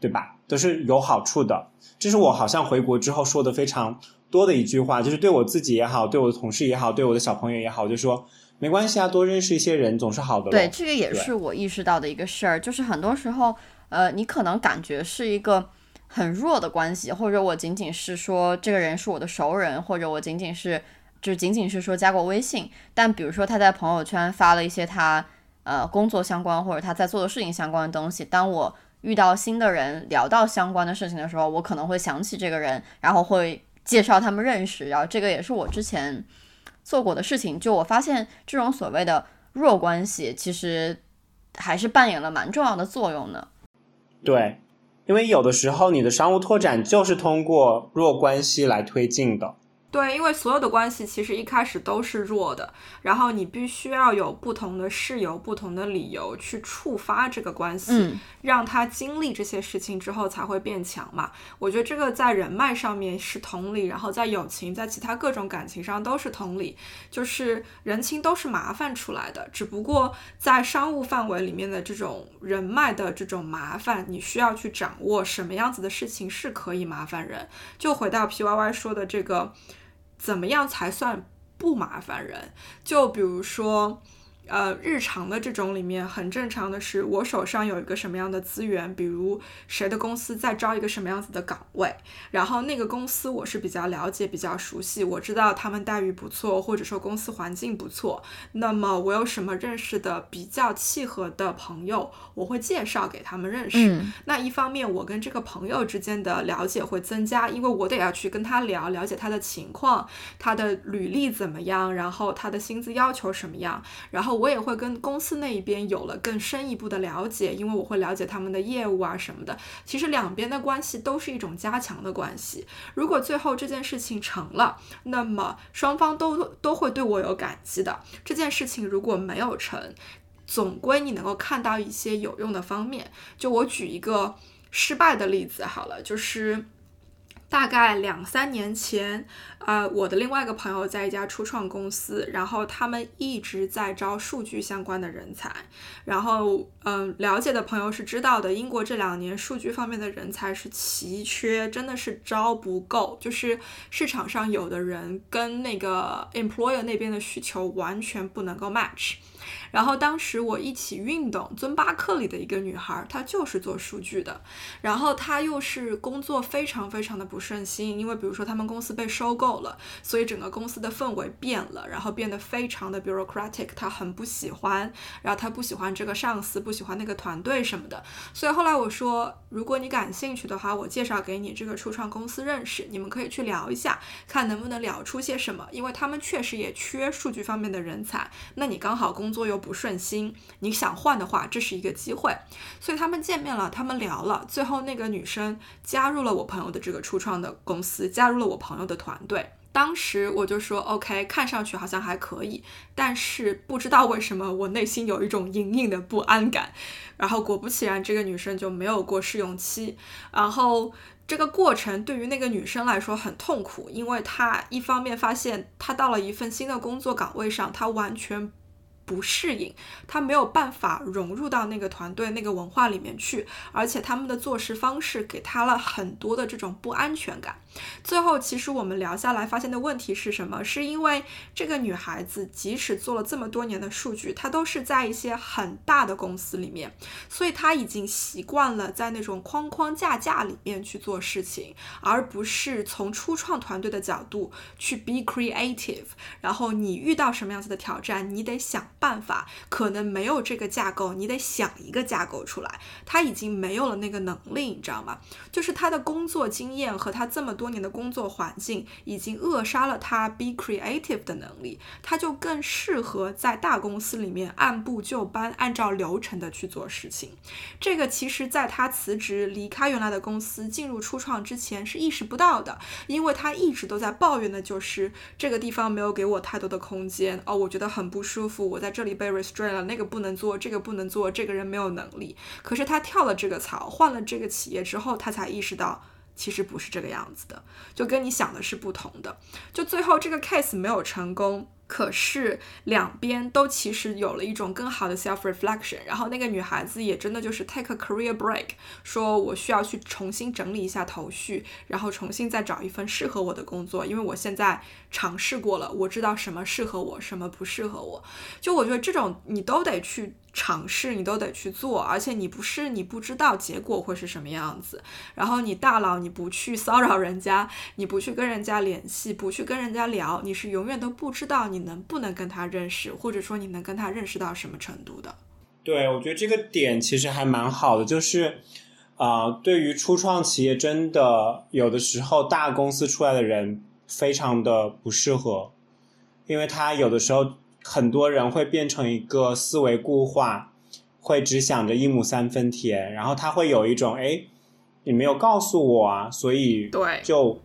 对吧？都是有好处的。这是我好像回国之后说的非常多的一句话，就是对我自己也好，对我的同事也好，对我的小朋友也好，就说没关系啊，多认识一些人总是好的。对，这个也是我意识到的一个事儿，就是很多时候，呃，你可能感觉是一个很弱的关系，或者我仅仅是说这个人是我的熟人，或者我仅仅是就仅仅是说加过微信，但比如说他在朋友圈发了一些他呃工作相关或者他在做的事情相关的东西，当我。遇到新的人聊到相关的事情的时候，我可能会想起这个人，然后会介绍他们认识。然后这个也是我之前做过的事情。就我发现这种所谓的弱关系，其实还是扮演了蛮重要的作用的。对，因为有的时候你的商务拓展就是通过弱关系来推进的。对，因为所有的关系其实一开始都是弱的，然后你必须要有不同的事由、不同的理由去触发这个关系，让他经历这些事情之后才会变强嘛。我觉得这个在人脉上面是同理，然后在友情、在其他各种感情上都是同理，就是人情都是麻烦出来的，只不过在商务范围里面的这种人脉的这种麻烦，你需要去掌握什么样子的事情是可以麻烦人。就回到 P Y Y 说的这个。怎么样才算不麻烦人？就比如说。呃，日常的这种里面很正常的是，我手上有一个什么样的资源，比如谁的公司在招一个什么样子的岗位，然后那个公司我是比较了解、比较熟悉，我知道他们待遇不错，或者说公司环境不错，那么我有什么认识的比较契合的朋友，我会介绍给他们认识。那一方面，我跟这个朋友之间的了解会增加，因为我得要去跟他聊，了解他的情况，他的履历怎么样，然后他的薪资要求什么样，然后。我也会跟公司那一边有了更深一步的了解，因为我会了解他们的业务啊什么的。其实两边的关系都是一种加强的关系。如果最后这件事情成了，那么双方都都会对我有感激的。这件事情如果没有成，总归你能够看到一些有用的方面。就我举一个失败的例子好了，就是。大概两三年前，呃，我的另外一个朋友在一家初创公司，然后他们一直在招数据相关的人才，然后，嗯，了解的朋友是知道的，英国这两年数据方面的人才是奇缺，真的是招不够，就是市场上有的人跟那个 employer 那边的需求完全不能够 match。然后当时我一起运动，尊巴克里的一个女孩，她就是做数据的，然后她又是工作非常非常的不顺心，因为比如说他们公司被收购了，所以整个公司的氛围变了，然后变得非常的 bureaucratic，她很不喜欢，然后她不喜欢这个上司，不喜欢那个团队什么的，所以后来我说，如果你感兴趣的话，我介绍给你这个初创公司认识，你们可以去聊一下，看能不能聊出些什么，因为他们确实也缺数据方面的人才，那你刚好工作又。不顺心，你想换的话，这是一个机会。所以他们见面了，他们聊了，最后那个女生加入了我朋友的这个初创的公司，加入了我朋友的团队。当时我就说，OK，看上去好像还可以，但是不知道为什么我内心有一种隐隐的不安感。然后果不其然，这个女生就没有过试用期。然后这个过程对于那个女生来说很痛苦，因为她一方面发现她到了一份新的工作岗位上，她完全。不适应，他没有办法融入到那个团队、那个文化里面去，而且他们的做事方式给他了很多的这种不安全感。最后，其实我们聊下来发现的问题是什么？是因为这个女孩子即使做了这么多年的数据，她都是在一些很大的公司里面，所以她已经习惯了在那种框框架架里面去做事情，而不是从初创团队的角度去 be creative。然后你遇到什么样子的挑战，你得想办法。可能没有这个架构，你得想一个架构出来。她已经没有了那个能力，你知道吗？就是她的工作经验和她这么多。多年的工作环境已经扼杀了他 be creative 的能力，他就更适合在大公司里面按部就班、按照流程的去做事情。这个其实在他辞职离开原来的公司进入初创之前是意识不到的，因为他一直都在抱怨的就是这个地方没有给我太多的空间哦，我觉得很不舒服，我在这里被 restrain 了，那个不能做，这个不能做，这个人没有能力。可是他跳了这个槽，换了这个企业之后，他才意识到。其实不是这个样子的，就跟你想的是不同的。就最后这个 case 没有成功，可是两边都其实有了一种更好的 self reflection，然后那个女孩子也真的就是 take a career break，说我需要去重新整理一下头绪，然后重新再找一份适合我的工作，因为我现在尝试过了，我知道什么适合我，什么不适合我。就我觉得这种你都得去。尝试你都得去做，而且你不是你不知道结果会是什么样子，然后你大佬你不去骚扰人家，你不去跟人家联系，不去跟人家聊，你是永远都不知道你能不能跟他认识，或者说你能跟他认识到什么程度的。对，我觉得这个点其实还蛮好的，就是啊，对于初创企业，真的有的时候大公司出来的人非常的不适合，因为他有的时候。很多人会变成一个思维固化，会只想着一亩三分田，然后他会有一种哎，你没有告诉我啊，所以对就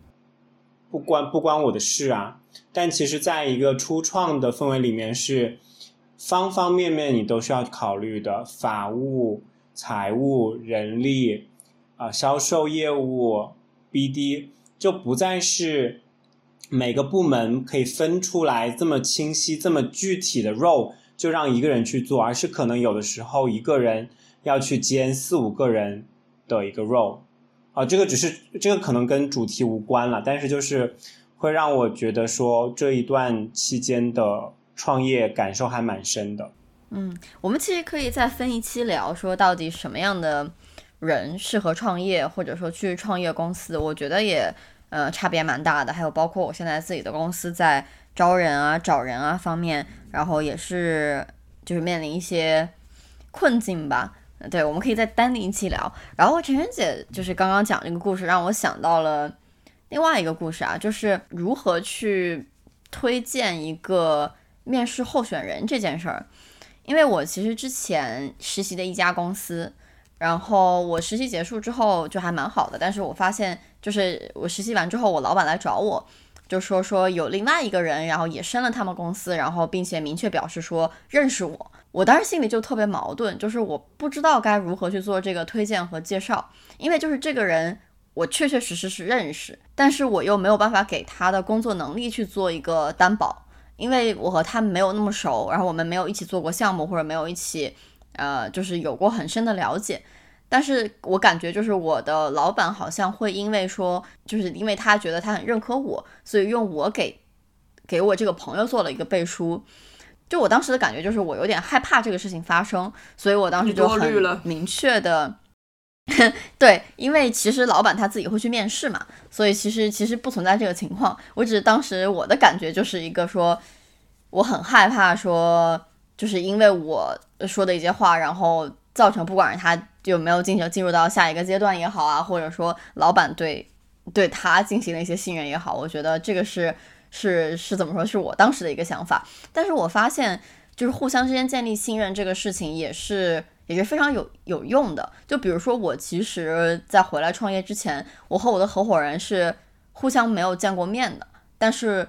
不关不关我的事啊。但其实，在一个初创的氛围里面，是方方面面你都需要考虑的，法务、财务、人力啊、销售业务、BD，就不再是。每个部门可以分出来这么清晰、这么具体的 role，就让一个人去做，而是可能有的时候一个人要去兼四五个人的一个 role，啊，这个只是这个可能跟主题无关了，但是就是会让我觉得说这一段期间的创业感受还蛮深的。嗯，我们其实可以再分一期聊，说到底什么样的人适合创业，或者说去创业公司，我觉得也。呃，差别蛮大的，还有包括我现在自己的公司在招人啊、找人啊方面，然后也是就是面临一些困境吧。对，我们可以再单另一期聊。然后晨晨姐就是刚刚讲这个故事，让我想到了另外一个故事啊，就是如何去推荐一个面试候选人这件事儿。因为我其实之前实习的一家公司。然后我实习结束之后就还蛮好的，但是我发现就是我实习完之后，我老板来找我，就说说有另外一个人，然后也升了他们公司，然后并且明确表示说认识我。我当时心里就特别矛盾，就是我不知道该如何去做这个推荐和介绍，因为就是这个人我确确实实是认识，但是我又没有办法给他的工作能力去做一个担保，因为我和他没有那么熟，然后我们没有一起做过项目，或者没有一起。呃，就是有过很深的了解，但是我感觉就是我的老板好像会因为说，就是因为他觉得他很认可我，所以用我给给我这个朋友做了一个背书。就我当时的感觉就是我有点害怕这个事情发生，所以我当时就很明确的，*laughs* 对，因为其实老板他自己会去面试嘛，所以其实其实不存在这个情况。我只是当时我的感觉就是一个说，我很害怕说。就是因为我说的一些话，然后造成不管是他有没有进行进入到下一个阶段也好啊，或者说老板对对他进行了一些信任也好，我觉得这个是是是怎么说，是我当时的一个想法。但是我发现，就是互相之间建立信任这个事情也是也是非常有有用的。就比如说我其实，在回来创业之前，我和我的合伙人是互相没有见过面的，但是。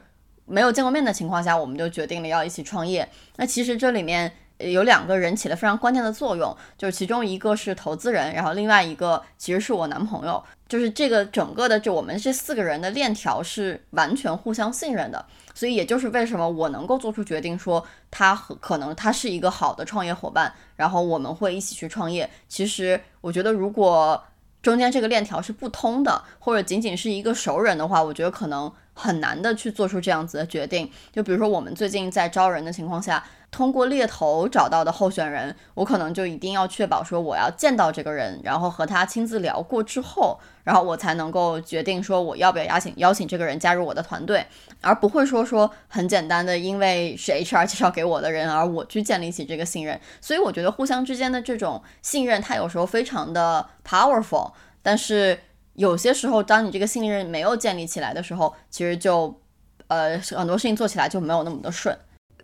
没有见过面的情况下，我们就决定了要一起创业。那其实这里面有两个人起了非常关键的作用，就是其中一个是投资人，然后另外一个其实是我男朋友。就是这个整个的，就我们这四个人的链条是完全互相信任的。所以也就是为什么我能够做出决定，说他和可能他是一个好的创业伙伴，然后我们会一起去创业。其实我觉得，如果中间这个链条是不通的，或者仅仅是一个熟人的话，我觉得可能。很难的去做出这样子的决定，就比如说我们最近在招人的情况下，通过猎头找到的候选人，我可能就一定要确保说我要见到这个人，然后和他亲自聊过之后，然后我才能够决定说我要不要邀请邀请这个人加入我的团队，而不会说说很简单的因为是 HR 介绍给我的人而我去建立起这个信任。所以我觉得互相之间的这种信任，它有时候非常的 powerful，但是。有些时候，当你这个信任没有建立起来的时候，其实就，呃，很多事情做起来就没有那么的顺。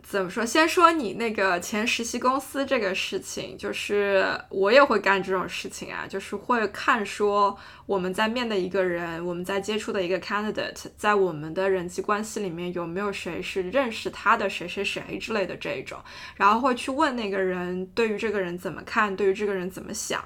怎么说？先说你那个前实习公司这个事情，就是我也会干这种事情啊，就是会看说我们在面的一个人，我们在接触的一个 candidate，在我们的人际关系里面有没有谁是认识他的谁谁谁之类的这一种，然后会去问那个人对于这个人怎么看，对于这个人怎么想，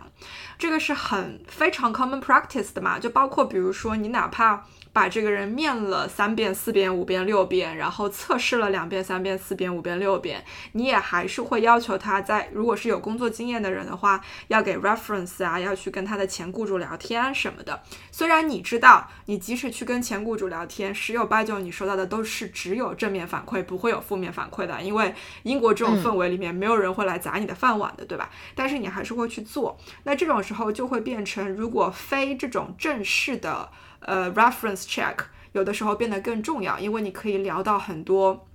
这个是很非常 common practice 的嘛，就包括比如说你哪怕。把这个人面了三遍、四遍、五遍、六遍，然后测试了两遍、三遍、四遍、五遍、六遍，你也还是会要求他在，如果是有工作经验的人的话，要给 reference 啊，要去跟他的前雇主聊天什么的。虽然你知道，你即使去跟前雇主聊天，十有八九你收到的都是只有正面反馈，不会有负面反馈的，因为英国这种氛围里面，没有人会来砸你的饭碗的，对吧？但是你还是会去做。那这种时候就会变成，如果非这种正式的。呃，reference check 有的时候变得更重要，因为你可以聊到很多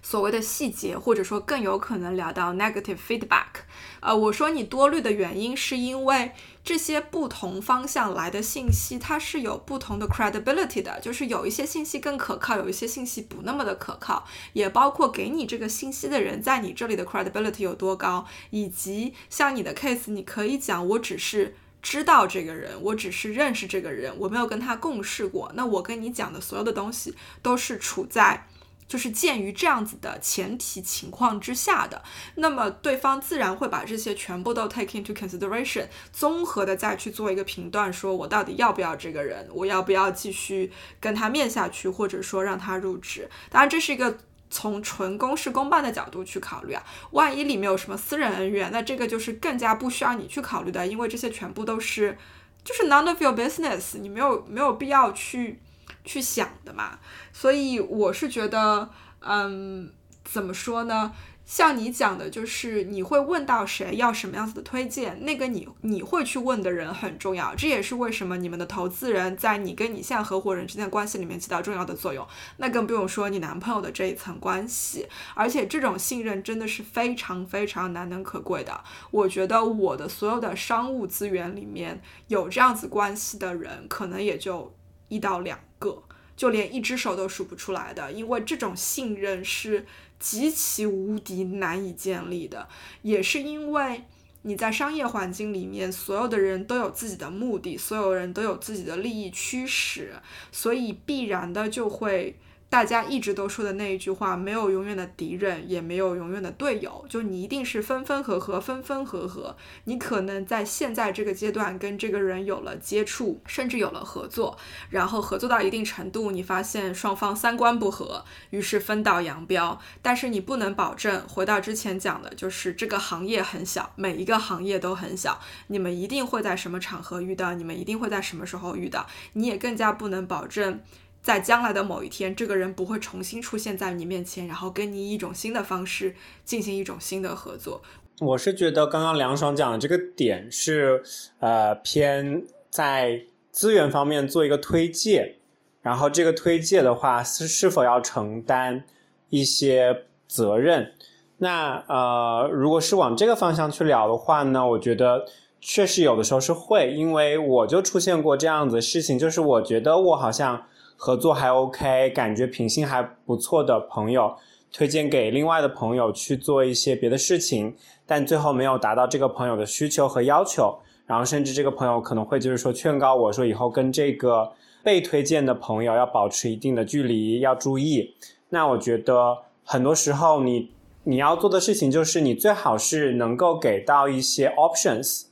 所谓的细节，或者说更有可能聊到 negative feedback。呃，我说你多虑的原因，是因为这些不同方向来的信息，它是有不同的 credibility 的，就是有一些信息更可靠，有一些信息不那么的可靠，也包括给你这个信息的人在你这里的 credibility 有多高，以及像你的 case，你可以讲我只是。知道这个人，我只是认识这个人，我没有跟他共事过。那我跟你讲的所有的东西，都是处在就是鉴于这样子的前提情况之下的。那么对方自然会把这些全部都 take into consideration，综合的再去做一个评断，说我到底要不要这个人，我要不要继续跟他面下去，或者说让他入职。当然，这是一个。从纯公事公办的角度去考虑啊，万一里面有什么私人恩怨，那这个就是更加不需要你去考虑的，因为这些全部都是就是 none of your business，你没有没有必要去去想的嘛。所以我是觉得，嗯，怎么说呢？像你讲的，就是你会问到谁要什么样子的推荐，那个你你会去问的人很重要，这也是为什么你们的投资人在你跟你现在合伙人之间的关系里面起到重要的作用。那更不用说你男朋友的这一层关系，而且这种信任真的是非常非常难能可贵的。我觉得我的所有的商务资源里面有这样子关系的人，可能也就一到两个，就连一只手都数不出来的，因为这种信任是。极其无敌难以建立的，也是因为你在商业环境里面，所有的人都有自己的目的，所有人都有自己的利益驱使，所以必然的就会。大家一直都说的那一句话，没有永远的敌人，也没有永远的队友，就你一定是分分合合，分分合合。你可能在现在这个阶段跟这个人有了接触，甚至有了合作，然后合作到一定程度，你发现双方三观不合，于是分道扬镳。但是你不能保证，回到之前讲的，就是这个行业很小，每一个行业都很小，你们一定会在什么场合遇到，你们一定会在什么时候遇到，你也更加不能保证。在将来的某一天，这个人不会重新出现在你面前，然后跟你以一种新的方式进行一种新的合作。我是觉得刚刚梁爽讲的这个点是，呃，偏在资源方面做一个推介，然后这个推介的话是是否要承担一些责任？那呃，如果是往这个方向去聊的话呢，我觉得确实有的时候是会，因为我就出现过这样子的事情，就是我觉得我好像。合作还 OK，感觉品性还不错的朋友，推荐给另外的朋友去做一些别的事情，但最后没有达到这个朋友的需求和要求，然后甚至这个朋友可能会就是说劝告我说以后跟这个被推荐的朋友要保持一定的距离，要注意。那我觉得很多时候你你要做的事情就是你最好是能够给到一些 options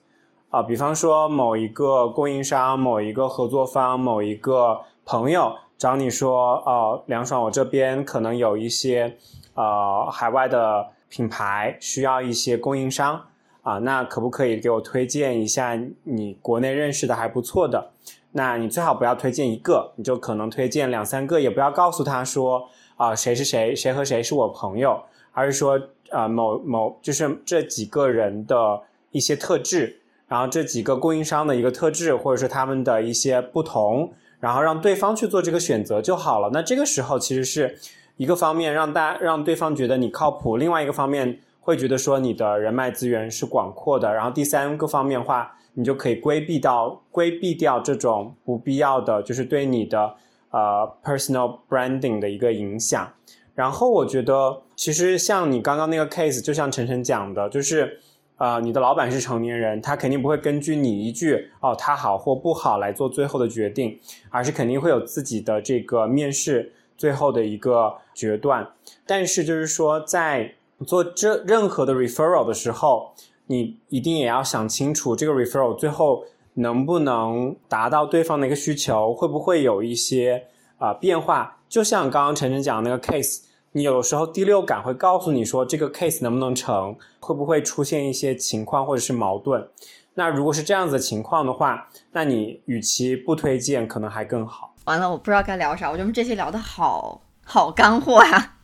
啊，比方说某一个供应商、某一个合作方、某一个。朋友找你说，哦，梁爽，我这边可能有一些，呃，海外的品牌需要一些供应商啊，那可不可以给我推荐一下你国内认识的还不错的？那你最好不要推荐一个，你就可能推荐两三个，也不要告诉他说，啊，谁是谁，谁和谁是我朋友，而是说，啊，某某就是这几个人的一些特质，然后这几个供应商的一个特质，或者是他们的一些不同。然后让对方去做这个选择就好了。那这个时候其实是一个方面，让大让对方觉得你靠谱；另外一个方面会觉得说你的人脉资源是广阔的。然后第三个方面话，你就可以规避到规避掉这种不必要的，就是对你的呃 personal branding 的一个影响。然后我觉得，其实像你刚刚那个 case，就像晨晨讲的，就是。啊，你的老板是成年人，他肯定不会根据你一句“哦，他好或不好”来做最后的决定，而是肯定会有自己的这个面试最后的一个决断。但是就是说，在做这任何的 referral 的时候，你一定也要想清楚，这个 referral 最后能不能达到对方的一个需求，会不会有一些啊变化？就像刚刚晨晨讲的那个 case，你有时候第六感会告诉你说这个 case 能不能成，会不会出现一些情况或者是矛盾。那如果是这样子的情况的话，那你与其不推荐，可能还更好。完了，我不知道该聊啥，我觉得这期聊的好好干货呀。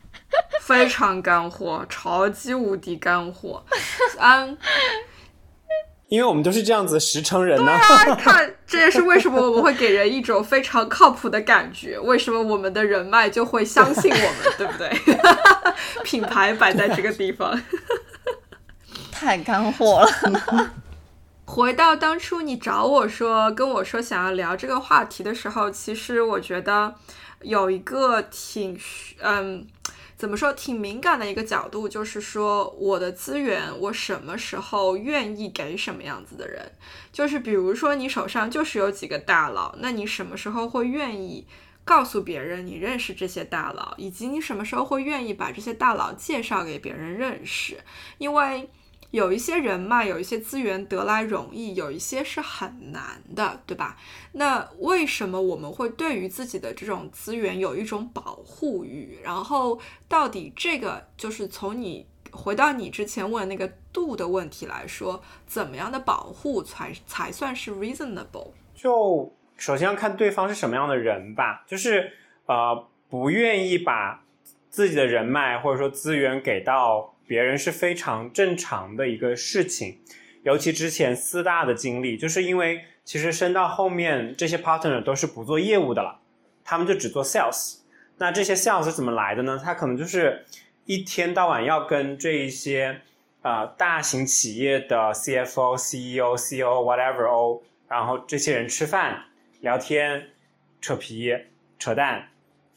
非常干货，超级无敌干货，嗯，因为我们都是这样子实诚人呢。*laughs* 看，这也是为什么我们会给人一种非常靠谱的感觉，为什么我们的人脉就会相信我们，对不对？*laughs* 品牌摆在这个地方，*laughs* 太干货了。回到当初你找我说跟我说想要聊这个话题的时候，其实我觉得有一个挺嗯。怎么说挺敏感的一个角度，就是说我的资源，我什么时候愿意给什么样子的人？就是比如说你手上就是有几个大佬，那你什么时候会愿意告诉别人你认识这些大佬，以及你什么时候会愿意把这些大佬介绍给别人认识？因为。有一些人脉，有一些资源得来容易，有一些是很难的，对吧？那为什么我们会对于自己的这种资源有一种保护欲？然后，到底这个就是从你回到你之前问那个度的问题来说，怎么样的保护才才算是 reasonable？就首先要看对方是什么样的人吧，就是呃，不愿意把自己的人脉或者说资源给到。别人是非常正常的一个事情，尤其之前四大的经历，就是因为其实升到后面，这些 partner 都是不做业务的了，他们就只做 sales。那这些 sales 怎么来的呢？他可能就是一天到晚要跟这一些啊大型企业的 CFO、CEO、CO whatever O，然后这些人吃饭、聊天、扯皮、扯淡，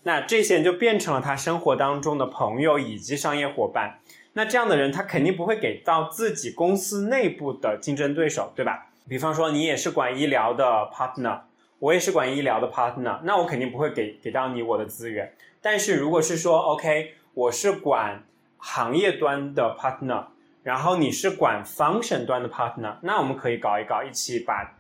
那这些人就变成了他生活当中的朋友以及商业伙伴。那这样的人，他肯定不会给到自己公司内部的竞争对手，对吧？比方说，你也是管医疗的 partner，我也是管医疗的 partner，那我肯定不会给给到你我的资源。但是如果是说，OK，我是管行业端的 partner，然后你是管 function 端的 partner，那我们可以搞一搞，一起把，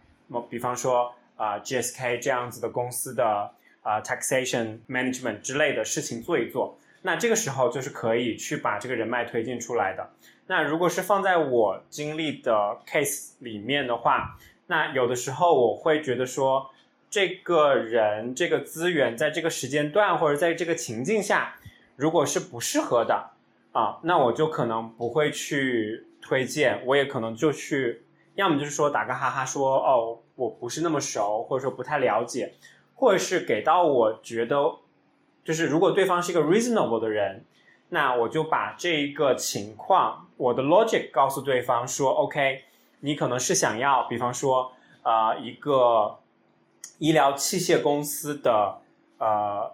比方说啊 GSK 这样子的公司的啊 taxation management 之类的事情做一做。那这个时候就是可以去把这个人脉推进出来的。那如果是放在我经历的 case 里面的话，那有的时候我会觉得说，这个人这个资源在这个时间段或者在这个情境下，如果是不适合的啊，那我就可能不会去推荐，我也可能就去，要么就是说打个哈哈说哦，我不是那么熟，或者说不太了解，或者是给到我觉得。就是如果对方是一个 reasonable 的人，那我就把这一个情况，我的 logic 告诉对方说，OK，你可能是想要，比方说，呃，一个医疗器械公司的呃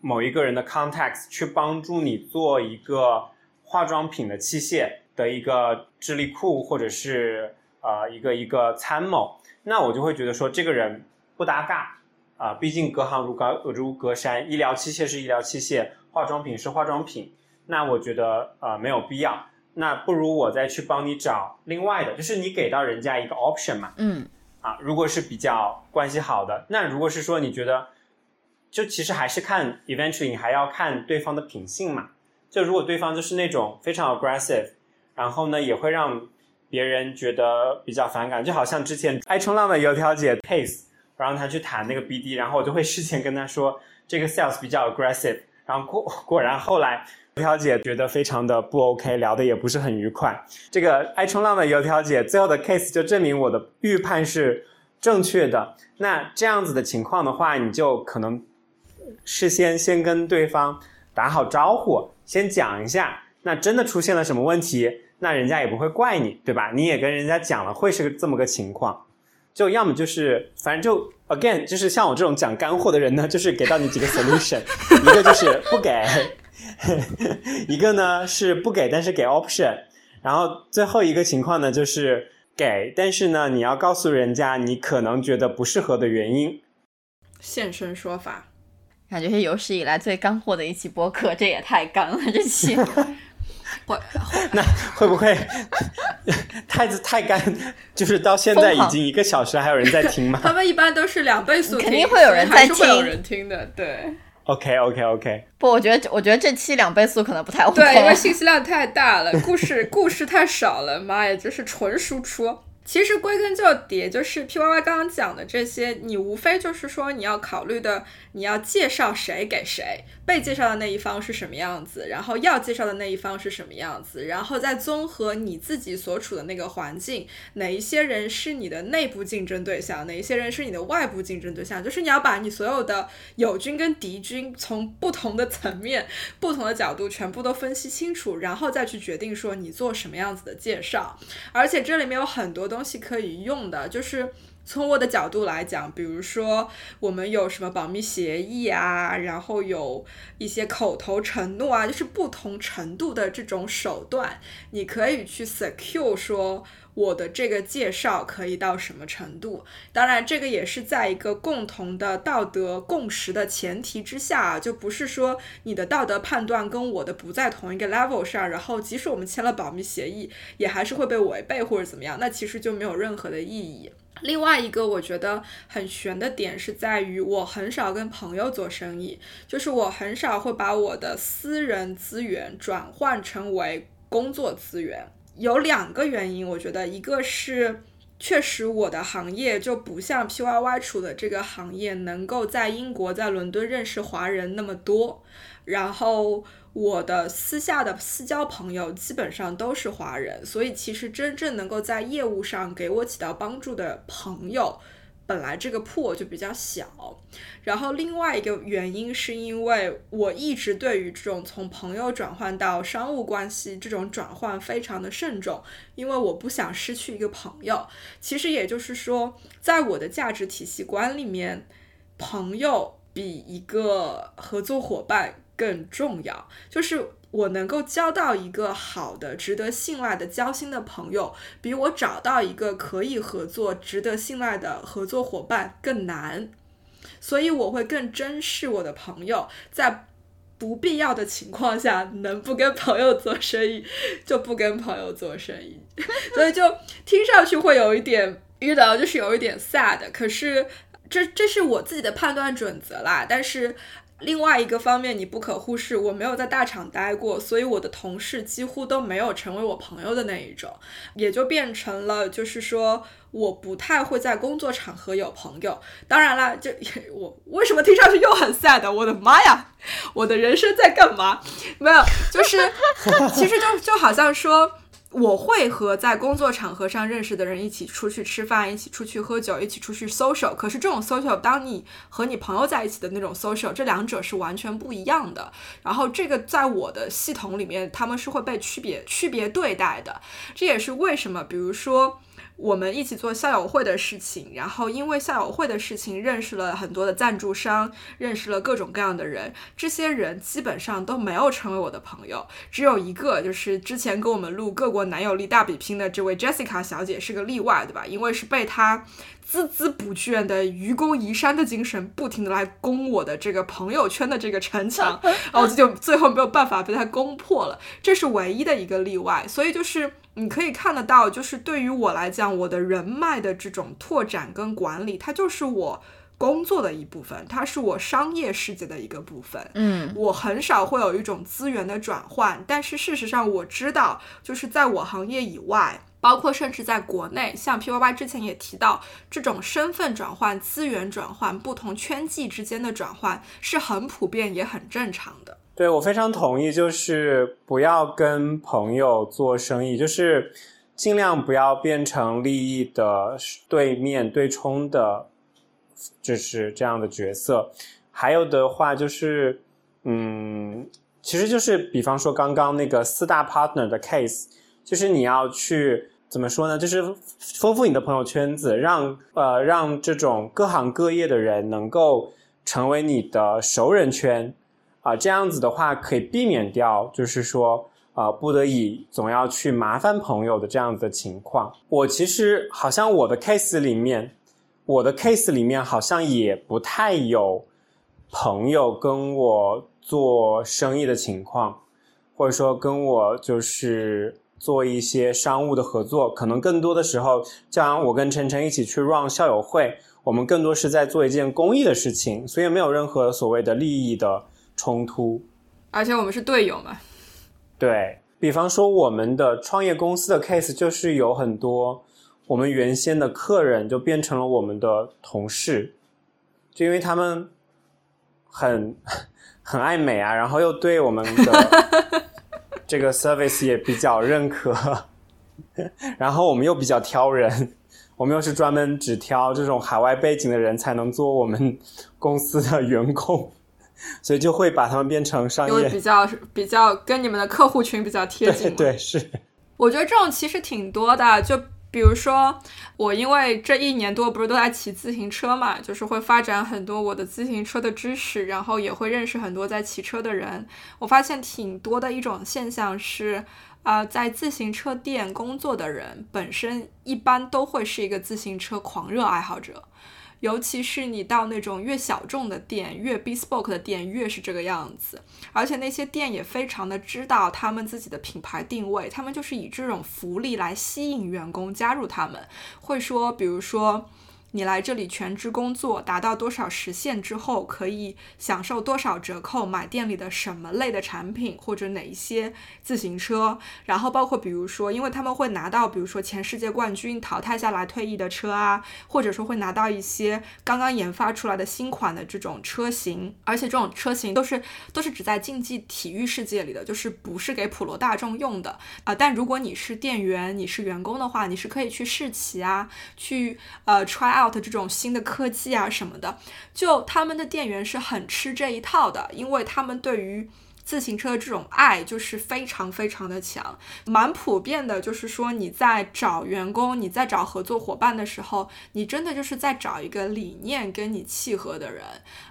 某一个人的 context 去帮助你做一个化妆品的器械的一个智力库，或者是呃一个一个参谋，那我就会觉得说这个人不搭嘎。啊，毕竟隔行如隔如隔山，医疗器械是医疗器械，化妆品是化妆品，那我觉得呃没有必要，那不如我再去帮你找另外的，就是你给到人家一个 option 嘛，嗯，啊，如果是比较关系好的，那如果是说你觉得，就其实还是看 eventually 你还要看对方的品性嘛，就如果对方就是那种非常 aggressive，然后呢也会让别人觉得比较反感，就好像之前爱冲浪的油条姐然后。让他去谈那个 BD，然后我就会事先跟他说 *laughs* 这个 sales 比较 aggressive，然后果 *laughs* 果然后来油条姐觉得非常的不 OK，聊的也不是很愉快。这个爱冲浪的油条姐最后的 case 就证明我的预判是正确的。那这样子的情况的话，你就可能事先先跟对方打好招呼，先讲一下。那真的出现了什么问题，那人家也不会怪你，对吧？你也跟人家讲了会是这么个情况。就要么就是，反正就 again，就是像我这种讲干货的人呢，就是给到你几个 solution，*laughs* 一个就是不给，*laughs* 一个呢是不给，但是给 option，然后最后一个情况呢就是给，但是呢你要告诉人家你可能觉得不适合的原因。现身说法，感觉是有史以来最干货的一期播客，这也太干了，这期。*laughs* *laughs* 会，*laughs* 那会不会 *laughs* 太子太干，就是到现在已经一个小时，还有人在听吗？他们一般都是两倍速，肯定会有人在听，有人听的。对，OK OK OK。不，我觉得我觉得这期两倍速可能不太 OK，对，因为信息量太大了，故事故事太少了，妈呀，这是纯输出。其实归根究底，就是 P Y Y 刚刚讲的这些，你无非就是说你要考虑的，你要介绍谁给谁，被介绍的那一方是什么样子，然后要介绍的那一方是什么样子，然后再综合你自己所处的那个环境，哪一些人是你的内部竞争对象，哪一些人是你的外部竞争对象，就是你要把你所有的友军跟敌军从不同的层面、不同的角度全部都分析清楚，然后再去决定说你做什么样子的介绍，而且这里面有很多东西可以用的，就是从我的角度来讲，比如说我们有什么保密协议啊，然后有一些口头承诺啊，就是不同程度的这种手段，你可以去 secure 说。我的这个介绍可以到什么程度？当然，这个也是在一个共同的道德共识的前提之下，啊就不是说你的道德判断跟我的不在同一个 level 上，然后即使我们签了保密协议，也还是会被违背或者怎么样，那其实就没有任何的意义。另外一个我觉得很悬的点是在于，我很少跟朋友做生意，就是我很少会把我的私人资源转换成为工作资源。有两个原因，我觉得一个是确实我的行业就不像 P Y Y 处的这个行业能够在英国在伦敦认识华人那么多，然后我的私下的私交朋友基本上都是华人，所以其实真正能够在业务上给我起到帮助的朋友。本来这个铺就比较小，然后另外一个原因是因为我一直对于这种从朋友转换到商务关系这种转换非常的慎重，因为我不想失去一个朋友。其实也就是说，在我的价值体系观里面，朋友比一个合作伙伴更重要，就是。我能够交到一个好的、值得信赖的交心的朋友，比我找到一个可以合作、值得信赖的合作伙伴更难，所以我会更珍视我的朋友，在不必要的情况下，能不跟朋友做生意 *laughs* 就不跟朋友做生意，*laughs* 所以就听上去会有一点遇到就是有一点 sad，可是这这是我自己的判断准则啦，但是。另外一个方面，你不可忽视，我没有在大厂待过，所以我的同事几乎都没有成为我朋友的那一种，也就变成了，就是说，我不太会在工作场合有朋友。当然了，就 *laughs* 我为什么听上去又很 sad？我的妈呀，我的人生在干嘛？没有，就是 *laughs* 其实就就好像说。我会和在工作场合上认识的人一起出去吃饭，一起出去喝酒，一起出去 social。可是这种 social，当你和你朋友在一起的那种 social，这两者是完全不一样的。然后这个在我的系统里面，他们是会被区别区别对待的。这也是为什么，比如说。我们一起做校友会的事情，然后因为校友会的事情认识了很多的赞助商，认识了各种各样的人。这些人基本上都没有成为我的朋友，只有一个，就是之前跟我们录各国男友力大比拼的这位 Jessica 小姐是个例外，对吧？因为是被她孜孜不倦的愚公移山的精神，不停的来攻我的这个朋友圈的这个城墙，*laughs* 然后就最后没有办法被他攻破了。这是唯一的一个例外，所以就是。你可以看得到，就是对于我来讲，我的人脉的这种拓展跟管理，它就是我工作的一部分，它是我商业世界的一个部分。嗯，我很少会有一种资源的转换，但是事实上我知道，就是在我行业以外，包括甚至在国内，像 P Y Y 之前也提到，这种身份转换、资源转换、不同圈际之间的转换是很普遍也很正常的。对，我非常同意，就是不要跟朋友做生意，就是尽量不要变成利益的对面对冲的，就是这样的角色。还有的话就是，嗯，其实就是比方说刚刚那个四大 partner 的 case，就是你要去怎么说呢？就是丰富你的朋友圈子，让呃让这种各行各业的人能够成为你的熟人圈。啊，这样子的话可以避免掉，就是说，啊，不得已总要去麻烦朋友的这样子的情况。我其实好像我的 case 里面，我的 case 里面好像也不太有朋友跟我做生意的情况，或者说跟我就是做一些商务的合作，可能更多的时候，像我跟晨晨一起去 run 校友会，我们更多是在做一件公益的事情，所以没有任何所谓的利益的冲突。而且我们是队友嘛。对比方说，我们的创业公司的 case 就是有很多我们原先的客人就变成了我们的同事，就因为他们很 *laughs* 很爱美啊，然后又对我们的这个 service 也比较认可，*laughs* 然后我们又比较挑人，我们又是专门只挑这种海外背景的人才能做我们公司的员工。*laughs* 所以就会把他们变成商业，比较比较跟你们的客户群比较贴近。对，是。我觉得这种其实挺多的，就比如说我，因为这一年多不是都在骑自行车嘛，就是会发展很多我的自行车的知识，然后也会认识很多在骑车的人。我发现挺多的一种现象是，啊，在自行车店工作的人本身一般都会是一个自行车狂热爱好者。尤其是你到那种越小众的店，越 bespoke 的店，越是这个样子。而且那些店也非常的知道他们自己的品牌定位，他们就是以这种福利来吸引员工加入他们。会说，比如说。你来这里全职工作，达到多少时限之后，可以享受多少折扣？买店里的什么类的产品，或者哪一些自行车？然后包括比如说，因为他们会拿到，比如说前世界冠军淘汰下来退役的车啊，或者说会拿到一些刚刚研发出来的新款的这种车型，而且这种车型都是都是只在竞技体育世界里的，就是不是给普罗大众用的啊。但如果你是店员，你是员工的话，你是可以去试骑啊，去呃 try out。这种新的科技啊什么的，就他们的店员是很吃这一套的，因为他们对于自行车的这种爱就是非常非常的强，蛮普遍的。就是说你在找员工、你在找合作伙伴的时候，你真的就是在找一个理念跟你契合的人。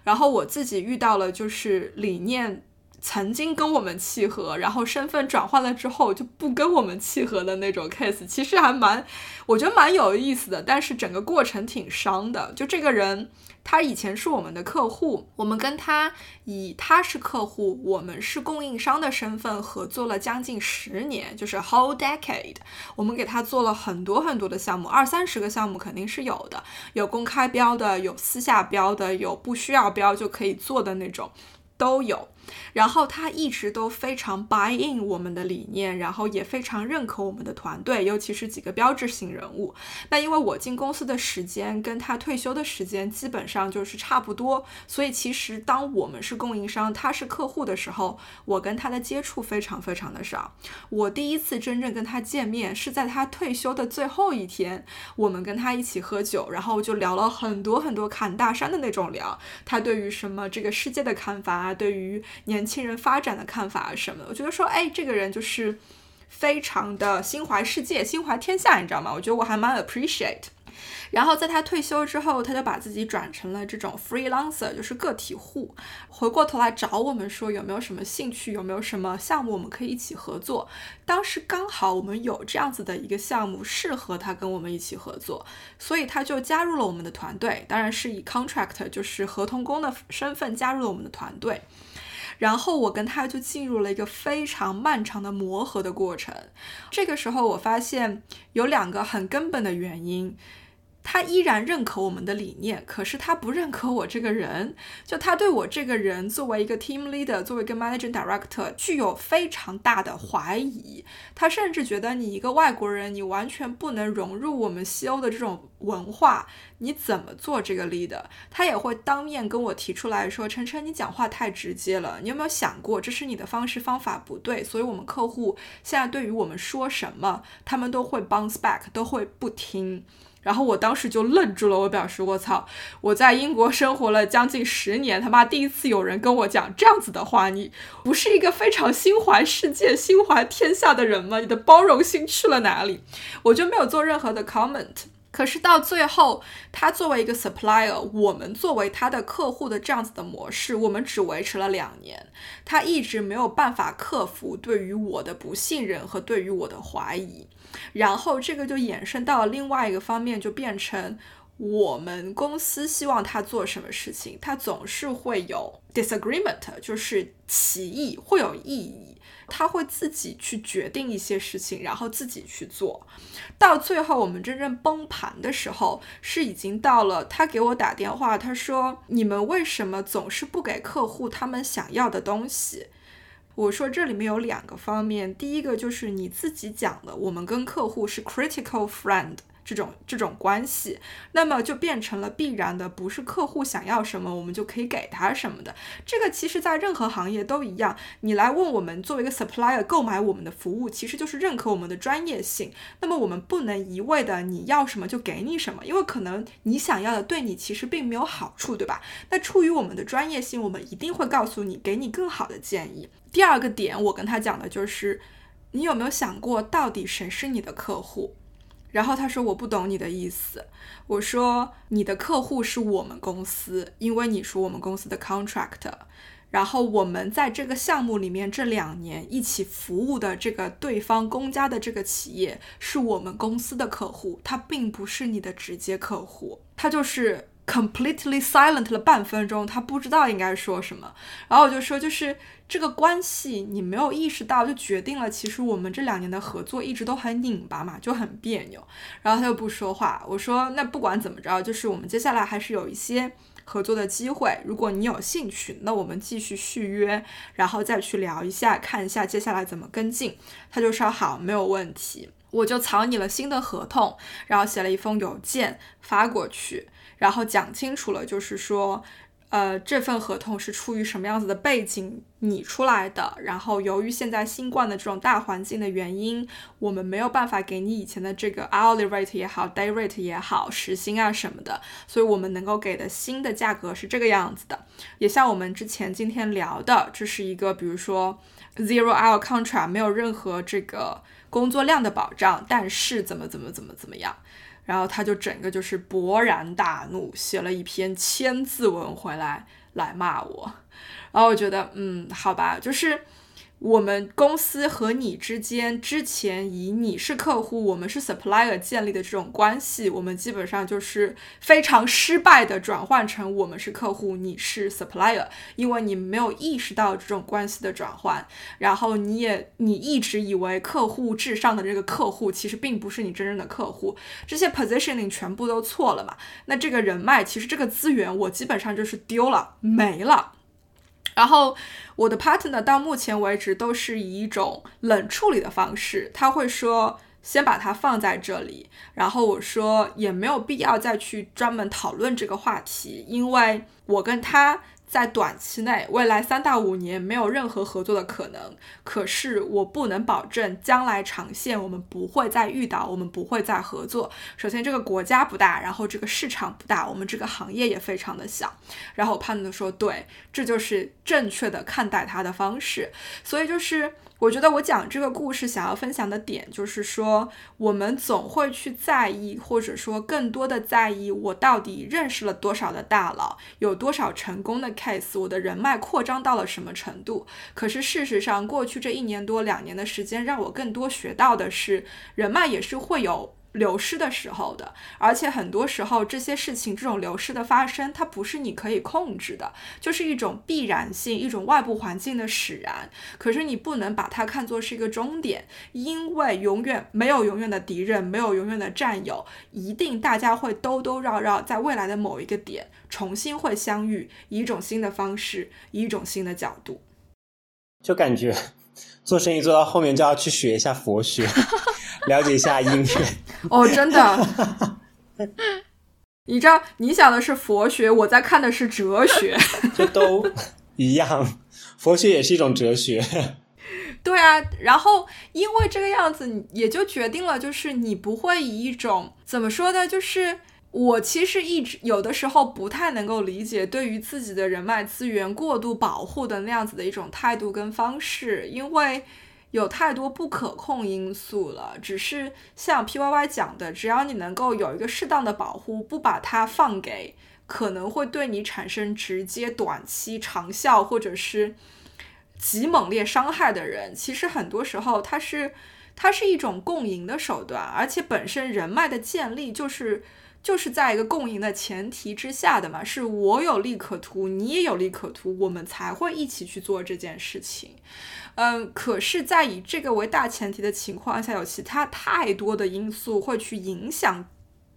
然后我自己遇到了就是理念。曾经跟我们契合，然后身份转换了之后就不跟我们契合的那种 case，其实还蛮，我觉得蛮有意思的。但是整个过程挺伤的。就这个人，他以前是我们的客户，我们跟他以他是客户，我们是供应商的身份合作了将近十年，就是 whole decade。我们给他做了很多很多的项目，二三十个项目肯定是有的，有公开标的，有私下标的，有不需要标就可以做的那种。都有，然后他一直都非常 buy in 我们的理念，然后也非常认可我们的团队，尤其是几个标志性人物。那因为我进公司的时间跟他退休的时间基本上就是差不多，所以其实当我们是供应商，他是客户的时候，我跟他的接触非常非常的少。我第一次真正跟他见面是在他退休的最后一天，我们跟他一起喝酒，然后就聊了很多很多侃大山的那种聊，他对于什么这个世界的看法啊。对于年轻人发展的看法啊什么的，我觉得说，哎，这个人就是非常的心怀世界、心怀天下，你知道吗？我觉得我还蛮 appreciate。然后在他退休之后，他就把自己转成了这种 freelancer，就是个体户。回过头来找我们说有没有什么兴趣，有没有什么项目我们可以一起合作。当时刚好我们有这样子的一个项目适合他跟我们一起合作，所以他就加入了我们的团队，当然是以 contract 就是合同工的身份加入了我们的团队。然后我跟他就进入了一个非常漫长的磨合的过程。这个时候我发现有两个很根本的原因。他依然认可我们的理念，可是他不认可我这个人。就他对我这个人作为一个 team leader，作为一个 managing director，具有非常大的怀疑。他甚至觉得你一个外国人，你完全不能融入我们西欧的这种文化，你怎么做这个 leader？他也会当面跟我提出来说：“晨晨，你讲话太直接了，你有没有想过这是你的方式方法不对？所以我们客户现在对于我们说什么，他们都会 bounce back，都会不听。”然后我当时就愣住了，我表示我操，我在英国生活了将近十年，他妈第一次有人跟我讲这样子的话，你不是一个非常心怀世界、心怀天下的人吗？你的包容心去了哪里？我就没有做任何的 comment。可是到最后，他作为一个 supplier，我们作为他的客户的这样子的模式，我们只维持了两年，他一直没有办法克服对于我的不信任和对于我的怀疑。然后这个就衍生到另外一个方面，就变成我们公司希望他做什么事情，他总是会有 disagreement，就是歧义，会有异议。他会自己去决定一些事情，然后自己去做。到最后，我们真正崩盘的时候，是已经到了。他给我打电话，他说：“你们为什么总是不给客户他们想要的东西？”我说：“这里面有两个方面，第一个就是你自己讲的，我们跟客户是 critical friend。”这种这种关系，那么就变成了必然的，不是客户想要什么，我们就可以给他什么的。这个其实，在任何行业都一样。你来问我们作为一个 supplier 购买我们的服务，其实就是认可我们的专业性。那么我们不能一味的你要什么就给你什么，因为可能你想要的对你其实并没有好处，对吧？那出于我们的专业性，我们一定会告诉你，给你更好的建议。第二个点，我跟他讲的就是，你有没有想过，到底谁是你的客户？然后他说我不懂你的意思，我说你的客户是我们公司，因为你是我们公司的 contract。然后我们在这个项目里面这两年一起服务的这个对方公家的这个企业是我们公司的客户，他并不是你的直接客户，他就是。Completely silent 了半分钟，他不知道应该说什么。然后我就说，就是这个关系你没有意识到，就决定了其实我们这两年的合作一直都很拧巴嘛，就很别扭。然后他又不说话。我说，那不管怎么着，就是我们接下来还是有一些合作的机会。如果你有兴趣，那我们继续续约，然后再去聊一下，看一下接下来怎么跟进。他就说好，没有问题。我就草拟了新的合同，然后写了一封邮件发过去。然后讲清楚了，就是说，呃，这份合同是出于什么样子的背景拟出来的。然后由于现在新冠的这种大环境的原因，我们没有办法给你以前的这个 hourly rate 也好，day rate 也好，时薪啊什么的。所以我们能够给的新的价格是这个样子的。也像我们之前今天聊的，这是一个比如说 zero hour contract，没有任何这个工作量的保障，但是怎么怎么怎么怎么样。然后他就整个就是勃然大怒，写了一篇千字文回来来骂我，然后我觉得，嗯，好吧，就是。我们公司和你之间之前以你是客户，我们是 supplier 建立的这种关系，我们基本上就是非常失败的转换成我们是客户，你是 supplier，因为你没有意识到这种关系的转换，然后你也你一直以为客户至上的这个客户其实并不是你真正的客户，这些 positioning 全部都错了嘛？那这个人脉其实这个资源我基本上就是丢了没了。然后我的 partner 到目前为止都是以一种冷处理的方式，他会说先把它放在这里，然后我说也没有必要再去专门讨论这个话题，因为我跟他。在短期内，未来三到五年没有任何合作的可能。可是我不能保证将来长线我们不会再遇到，我们不会再合作。首先，这个国家不大，然后这个市场不大，我们这个行业也非常的小。然后我判断说，对，这就是正确的看待它的方式。所以就是。我觉得我讲这个故事想要分享的点，就是说，我们总会去在意，或者说更多的在意，我到底认识了多少的大佬，有多少成功的 case，我的人脉扩张到了什么程度。可是事实上，过去这一年多两年的时间，让我更多学到的是，人脉也是会有。流失的时候的，而且很多时候这些事情，这种流失的发生，它不是你可以控制的，就是一种必然性，一种外部环境的使然。可是你不能把它看作是一个终点，因为永远没有永远的敌人，没有永远的战友，一定大家会兜兜绕绕，在未来的某一个点重新会相遇，以一种新的方式，以一种新的角度。就感觉做生意做到后面就要去学一下佛学。*laughs* 了解一下音乐 *laughs* 哦，真的，你知道你想的是佛学，我在看的是哲学，*laughs* 这都一样，佛学也是一种哲学。*laughs* 对啊，然后因为这个样子，也就决定了，就是你不会以一种怎么说呢？就是我其实一直有的时候不太能够理解，对于自己的人脉资源过度保护的那样子的一种态度跟方式，因为。有太多不可控因素了，只是像 P Y Y 讲的，只要你能够有一个适当的保护，不把它放给可能会对你产生直接短期长效或者是极猛烈伤害的人，其实很多时候它是它是一种共赢的手段，而且本身人脉的建立就是就是在一个共赢的前提之下的嘛，是我有利可图，你也有利可图，我们才会一起去做这件事情。嗯，可是，在以这个为大前提的情况下，有其他太多的因素会去影响。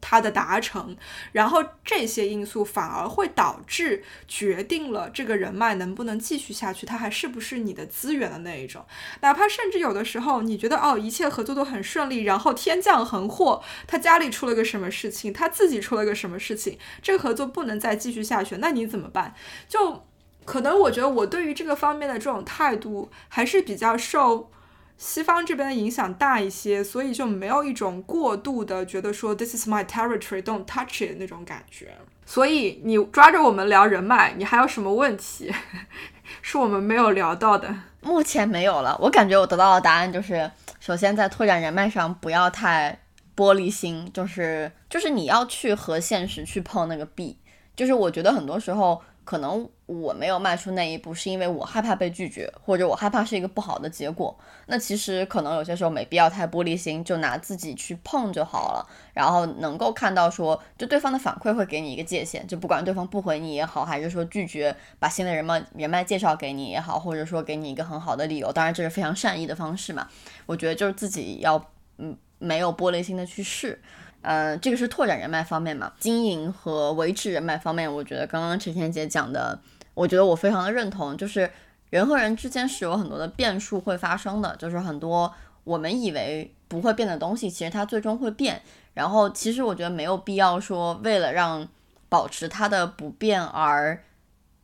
它的达成，然后这些因素反而会导致决定了这个人脉能不能继续下去，它还是不是你的资源的那一种。哪怕甚至有的时候你觉得哦一切合作都很顺利，然后天降横祸，他家里出了个什么事情，他自己出了个什么事情，这个合作不能再继续下去，那你怎么办？就可能我觉得我对于这个方面的这种态度还是比较受。西方这边的影响大一些，所以就没有一种过度的觉得说 this is my territory, don't touch it 那种感觉。所以你抓着我们聊人脉，你还有什么问题 *laughs* 是我们没有聊到的？目前没有了。我感觉我得到的答案就是，首先在拓展人脉上不要太玻璃心，就是就是你要去和现实去碰那个壁。就是我觉得很多时候。可能我没有迈出那一步，是因为我害怕被拒绝，或者我害怕是一个不好的结果。那其实可能有些时候没必要太玻璃心，就拿自己去碰就好了。然后能够看到说，就对方的反馈会给你一个界限，就不管对方不回你也好，还是说拒绝把新的人脉人脉介绍给你也好，或者说给你一个很好的理由，当然这是非常善意的方式嘛。我觉得就是自己要嗯没有玻璃心的去试。呃，这个是拓展人脉方面嘛，经营和维持人脉方面，我觉得刚刚陈天杰讲的，我觉得我非常的认同，就是人和人之间是有很多的变数会发生的，就是很多我们以为不会变的东西，其实它最终会变。然后其实我觉得没有必要说为了让保持它的不变而，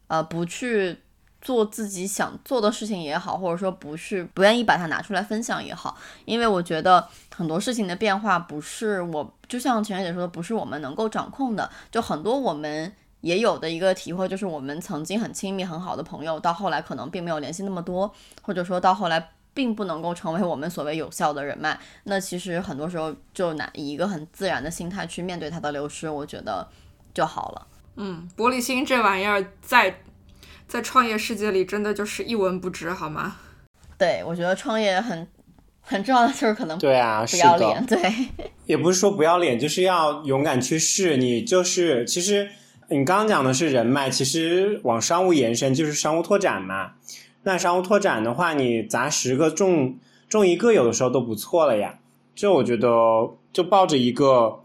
呃，不去。做自己想做的事情也好，或者说不是不愿意把它拿出来分享也好，因为我觉得很多事情的变化不是我，就像晴姐说的，不是我们能够掌控的。就很多我们也有的一个体会，就是我们曾经很亲密很好的朋友，到后来可能并没有联系那么多，或者说到后来并不能够成为我们所谓有效的人脉。那其实很多时候就拿以一个很自然的心态去面对它的流失，我觉得就好了。嗯，玻璃心这玩意儿在。在创业世界里，真的就是一文不值，好吗？对，我觉得创业很很重要的就是可能对啊，不要脸，对，*laughs* 也不是说不要脸，就是要勇敢去试。你就是其实你刚刚讲的是人脉，其实往商务延伸就是商务拓展嘛。那商务拓展的话，你砸十个中中一个，有的时候都不错了呀。就我觉得，就抱着一个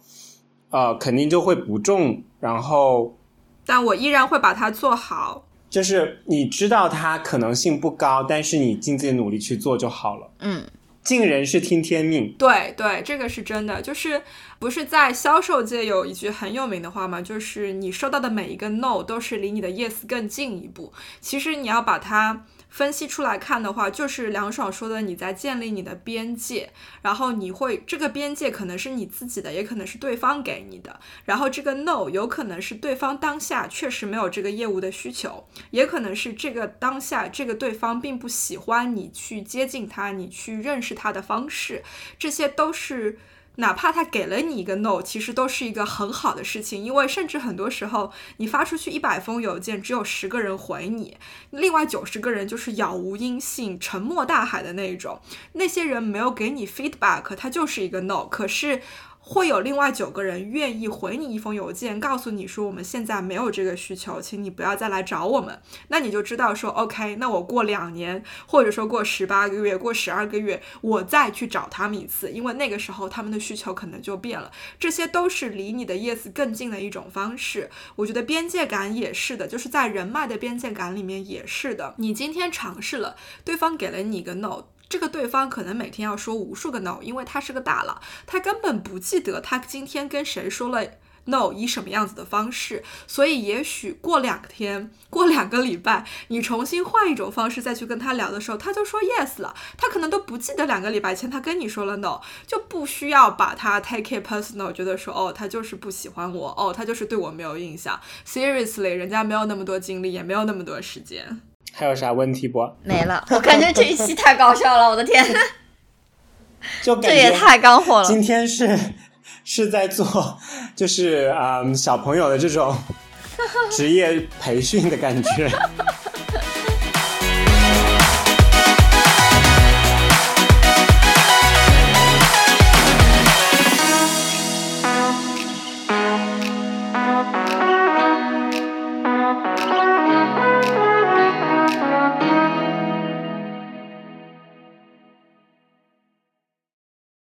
呃，肯定就会不中，然后但我依然会把它做好。就是你知道它可能性不高，但是你尽自己努力去做就好了。嗯，尽人事听天命。对对，这个是真的。就是不是在销售界有一句很有名的话吗？就是你收到的每一个 no 都是离你的 yes 更进一步。其实你要把它。分析出来看的话，就是梁爽说的，你在建立你的边界，然后你会这个边界可能是你自己的，也可能是对方给你的。然后这个 no 有可能是对方当下确实没有这个业务的需求，也可能是这个当下这个对方并不喜欢你去接近他，你去认识他的方式，这些都是。哪怕他给了你一个 no，其实都是一个很好的事情，因为甚至很多时候你发出去一百封邮件，只有十个人回你，另外九十个人就是杳无音信、沉默大海的那一种，那些人没有给你 feedback，他就是一个 no。可是。会有另外九个人愿意回你一封邮件，告诉你说我们现在没有这个需求，请你不要再来找我们。那你就知道说，OK，那我过两年，或者说过十八个月、过十二个月，我再去找他们一次，因为那个时候他们的需求可能就变了。这些都是离你的 yes 更近的一种方式。我觉得边界感也是的，就是在人脉的边界感里面也是的。你今天尝试了，对方给了你一个 no。这个对方可能每天要说无数个 no，因为他是个大佬，他根本不记得他今天跟谁说了 no，以什么样子的方式。所以也许过两天，过两个礼拜，你重新换一种方式再去跟他聊的时候，他就说 yes 了。他可能都不记得两个礼拜前他跟你说了 no，就不需要把他 take it personal，觉得说哦，他就是不喜欢我，哦，他就是对我没有印象。Seriously，人家没有那么多精力，也没有那么多时间。还有啥问题不？没了，我感觉这一期太搞笑了，我的天！就这也太干货了。今天是 *laughs* 是在做，就是啊小朋友的这种 *laughs* 职业培训的感觉。